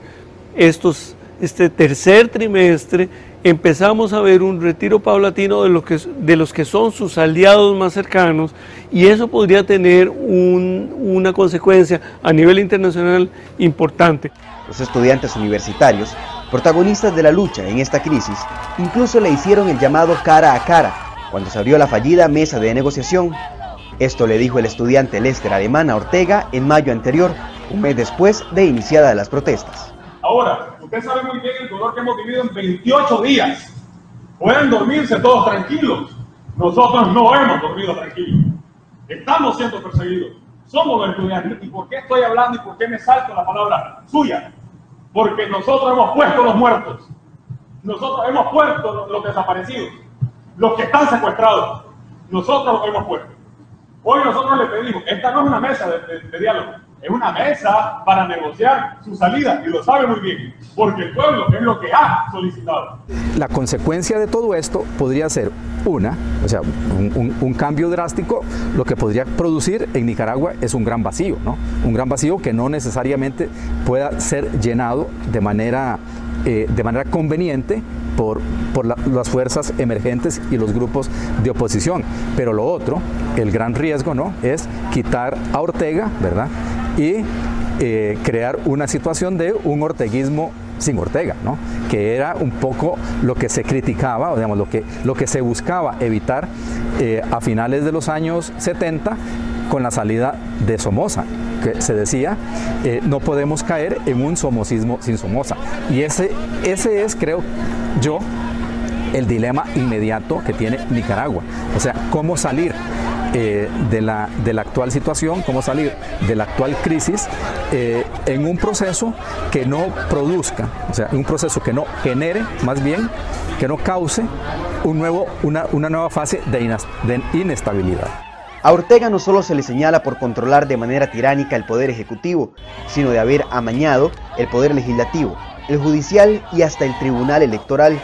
estos, este tercer trimestre, empezamos a ver un retiro paulatino de, lo que, de los que son sus aliados más cercanos y eso podría tener una consecuencia a nivel internacional importante. Los estudiantes universitarios, protagonistas de la lucha en esta crisis, incluso le hicieron el llamado cara a cara cuando se abrió la fallida mesa de negociación. Esto le dijo el estudiante Lester Alemán Ortega en mayo anterior, un mes después de iniciadas las protestas. Ahora, usted sabe muy bien el dolor que hemos vivido en 28 días. Pueden dormirse todos tranquilos. Nosotros no hemos dormido tranquilos. Estamos siendo perseguidos. Somos los estudiantes. ¿Y por qué estoy hablando y por qué me salto la palabra suya? Porque nosotros hemos puesto los muertos. Nosotros hemos puesto los desaparecidos. Los que están secuestrados. Nosotros los hemos puesto. Hoy nosotros le pedimos, esta no es una mesa de, diálogo, es una mesa para negociar su salida y lo sabe muy bien, porque el pueblo es lo que ha solicitado. La consecuencia de todo esto podría ser una, o sea, un, cambio drástico, lo que podría producir en Nicaragua es un gran vacío, ¿no? Un gran vacío que no necesariamente pueda ser llenado de manera, eh, de manera conveniente por, por las fuerzas emergentes y los grupos de oposición. Pero lo otro, el gran riesgo, ¿no? Es quitar a Ortega, ¿verdad? Y eh, crear una situación de un orteguismo sin Ortega, ¿no? que era un poco lo que se criticaba, o digamos, lo que, lo que se buscaba evitar eh, a finales de los años 70 con la salida de Somoza, que se decía, eh, no podemos caer en un somosismo sin Somoza. Y ese, ese es, creo yo, el dilema inmediato que tiene Nicaragua. O sea, cómo salir eh, de, la, de, la, actual situación, cómo salir de la actual crisis eh, en un proceso que no produzca, o sea, un proceso que no genere, más bien, que no cause un nuevo, una, una nueva fase de, de inestabilidad. A Ortega no solo se le señala por controlar de manera tiránica el poder ejecutivo, sino de haber amañado el poder legislativo, el judicial y hasta el tribunal electoral.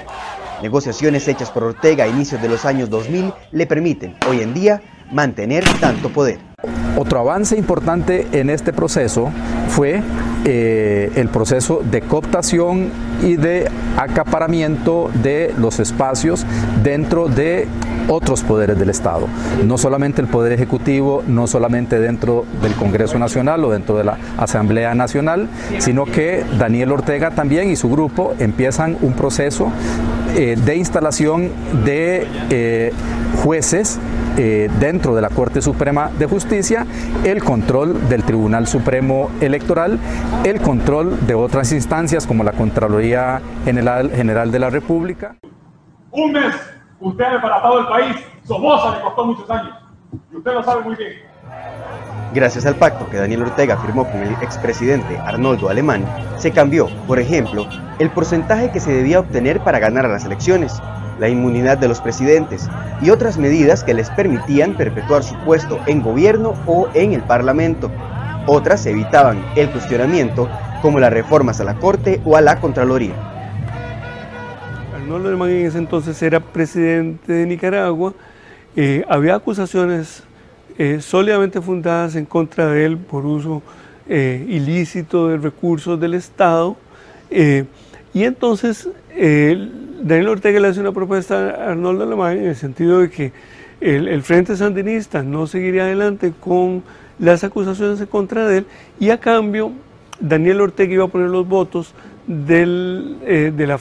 Negociaciones hechas por Ortega a inicios de los años 2000 le permiten, hoy en día, mantener tanto poder. Otro avance importante en este proceso fue eh, el proceso de cooptación y de acaparamiento de los espacios dentro de otros poderes del Estado. No solamente el Poder Ejecutivo, no solamente dentro del Congreso Nacional o dentro de la Asamblea Nacional, sino que Daniel Ortega también y su grupo empiezan un proceso eh, de instalación de eh, jueces eh, dentro de la Corte Suprema de Justicia, el control del Tribunal Supremo Electoral, el control de otras instancias como la Contraloría General, General de la República. Un mes, usted ha desbaratado el país, Somoza le costó muchos años, y usted lo sabe muy bien. Gracias al pacto que Daniel Ortega firmó con el expresidente Arnoldo Alemán, se cambió, por ejemplo, el porcentaje que se debía obtener para ganar a las elecciones, la inmunidad de los presidentes y otras medidas que les permitían perpetuar su puesto en gobierno o en el Parlamento. Otras evitaban el cuestionamiento, como las reformas a la Corte o a la Contraloría. Arnoldo Alemán en ese entonces era presidente de Nicaragua. Eh, había acusaciones eh, sólidamente fundadas en contra de él por uso eh, ilícito de recursos del Estado. y entonces Daniel Ortega le hace una propuesta a Arnoldo Alemán en el sentido de que el, Frente Sandinista no seguiría adelante con las acusaciones en contra de él y a cambio Daniel Ortega iba a poner los votos eh, de, la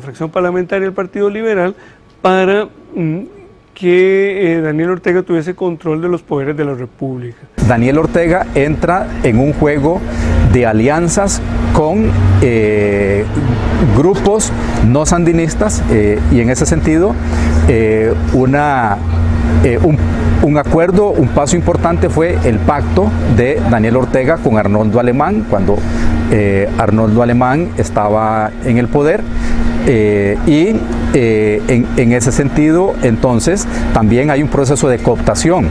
fracción parlamentaria del Partido Liberal para mm, que eh, Daniel Ortega tuviese control de los poderes de la República. Daniel Ortega entra en un juego de alianzas con eh, grupos no sandinistas eh, y en ese sentido una, un, un, acuerdo, un paso importante fue el pacto de Daniel Ortega con Arnoldo Alemán cuando Arnoldo Alemán estaba en el poder eh, y eh, en, ese sentido, entonces, también hay un proceso de cooptación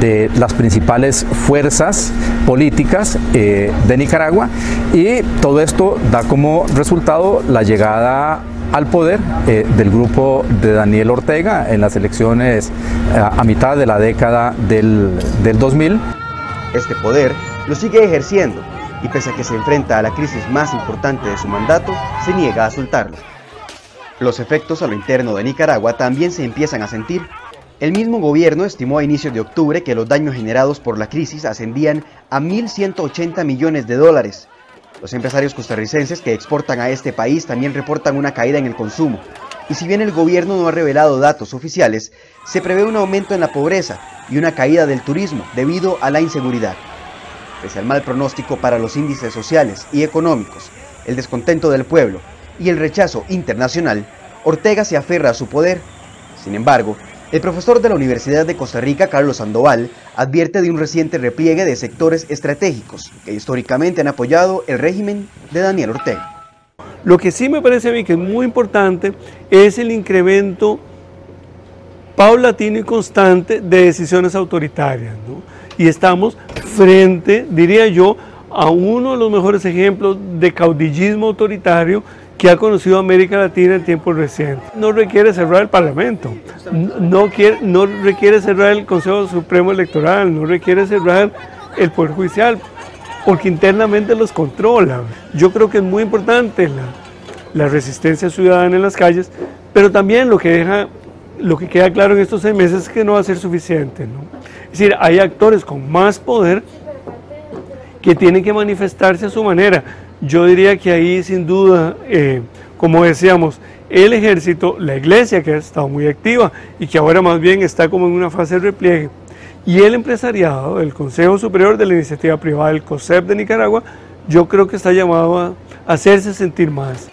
de las principales fuerzas políticas eh, de Nicaragua y todo esto da como resultado la llegada al poder del grupo de Daniel Ortega en las elecciones a, mitad de la década del, del 2000. Este poder lo sigue ejerciendo y pese a que se enfrenta a la crisis más importante de su mandato, se niega a soltarlo. Los efectos a lo interno de Nicaragua también se empiezan a sentir. El mismo gobierno estimó a inicios de octubre que los daños generados por la crisis ascendían a 1.180 millones de dólares. Los empresarios costarricenses que exportan a este país también reportan una caída en el consumo. Y si bien el gobierno no ha revelado datos oficiales, se prevé un aumento en la pobreza y una caída del turismo debido a la inseguridad. Pese al mal pronóstico para los índices sociales y económicos, el descontento del pueblo y el rechazo internacional, Ortega se aferra a su poder. Sin embargo, El profesor de la Universidad de Costa Rica, Carlos Sandoval, advierte de un reciente repliegue de sectores estratégicos que históricamente han apoyado el régimen de Daniel Ortega. Lo que sí me parece a mí que es muy importante es el incremento paulatino y constante de decisiones autoritarias. Y estamos frente, diría yo, a uno de los mejores ejemplos de caudillismo autoritario que ha conocido América Latina en tiempos recientes. No requiere cerrar el Parlamento, no, quiere, no requiere cerrar el Consejo Supremo Electoral, no requiere cerrar el Poder Judicial, porque internamente los controla. Yo creo que es muy importante la, resistencia ciudadana en las calles, pero también lo que deja lo que queda claro en estos seis meses es que no va a ser suficiente. Es decir, hay actores con más poder que tienen que manifestarse a su manera. Yo diría que ahí sin duda, eh, como decíamos, el ejército, la iglesia que ha estado muy activa y que ahora más bien está como en una fase de repliegue, y el empresariado, el Consejo Superior de la Iniciativa Privada, el COSEP de Nicaragua, yo creo que está llamado a hacerse sentir más.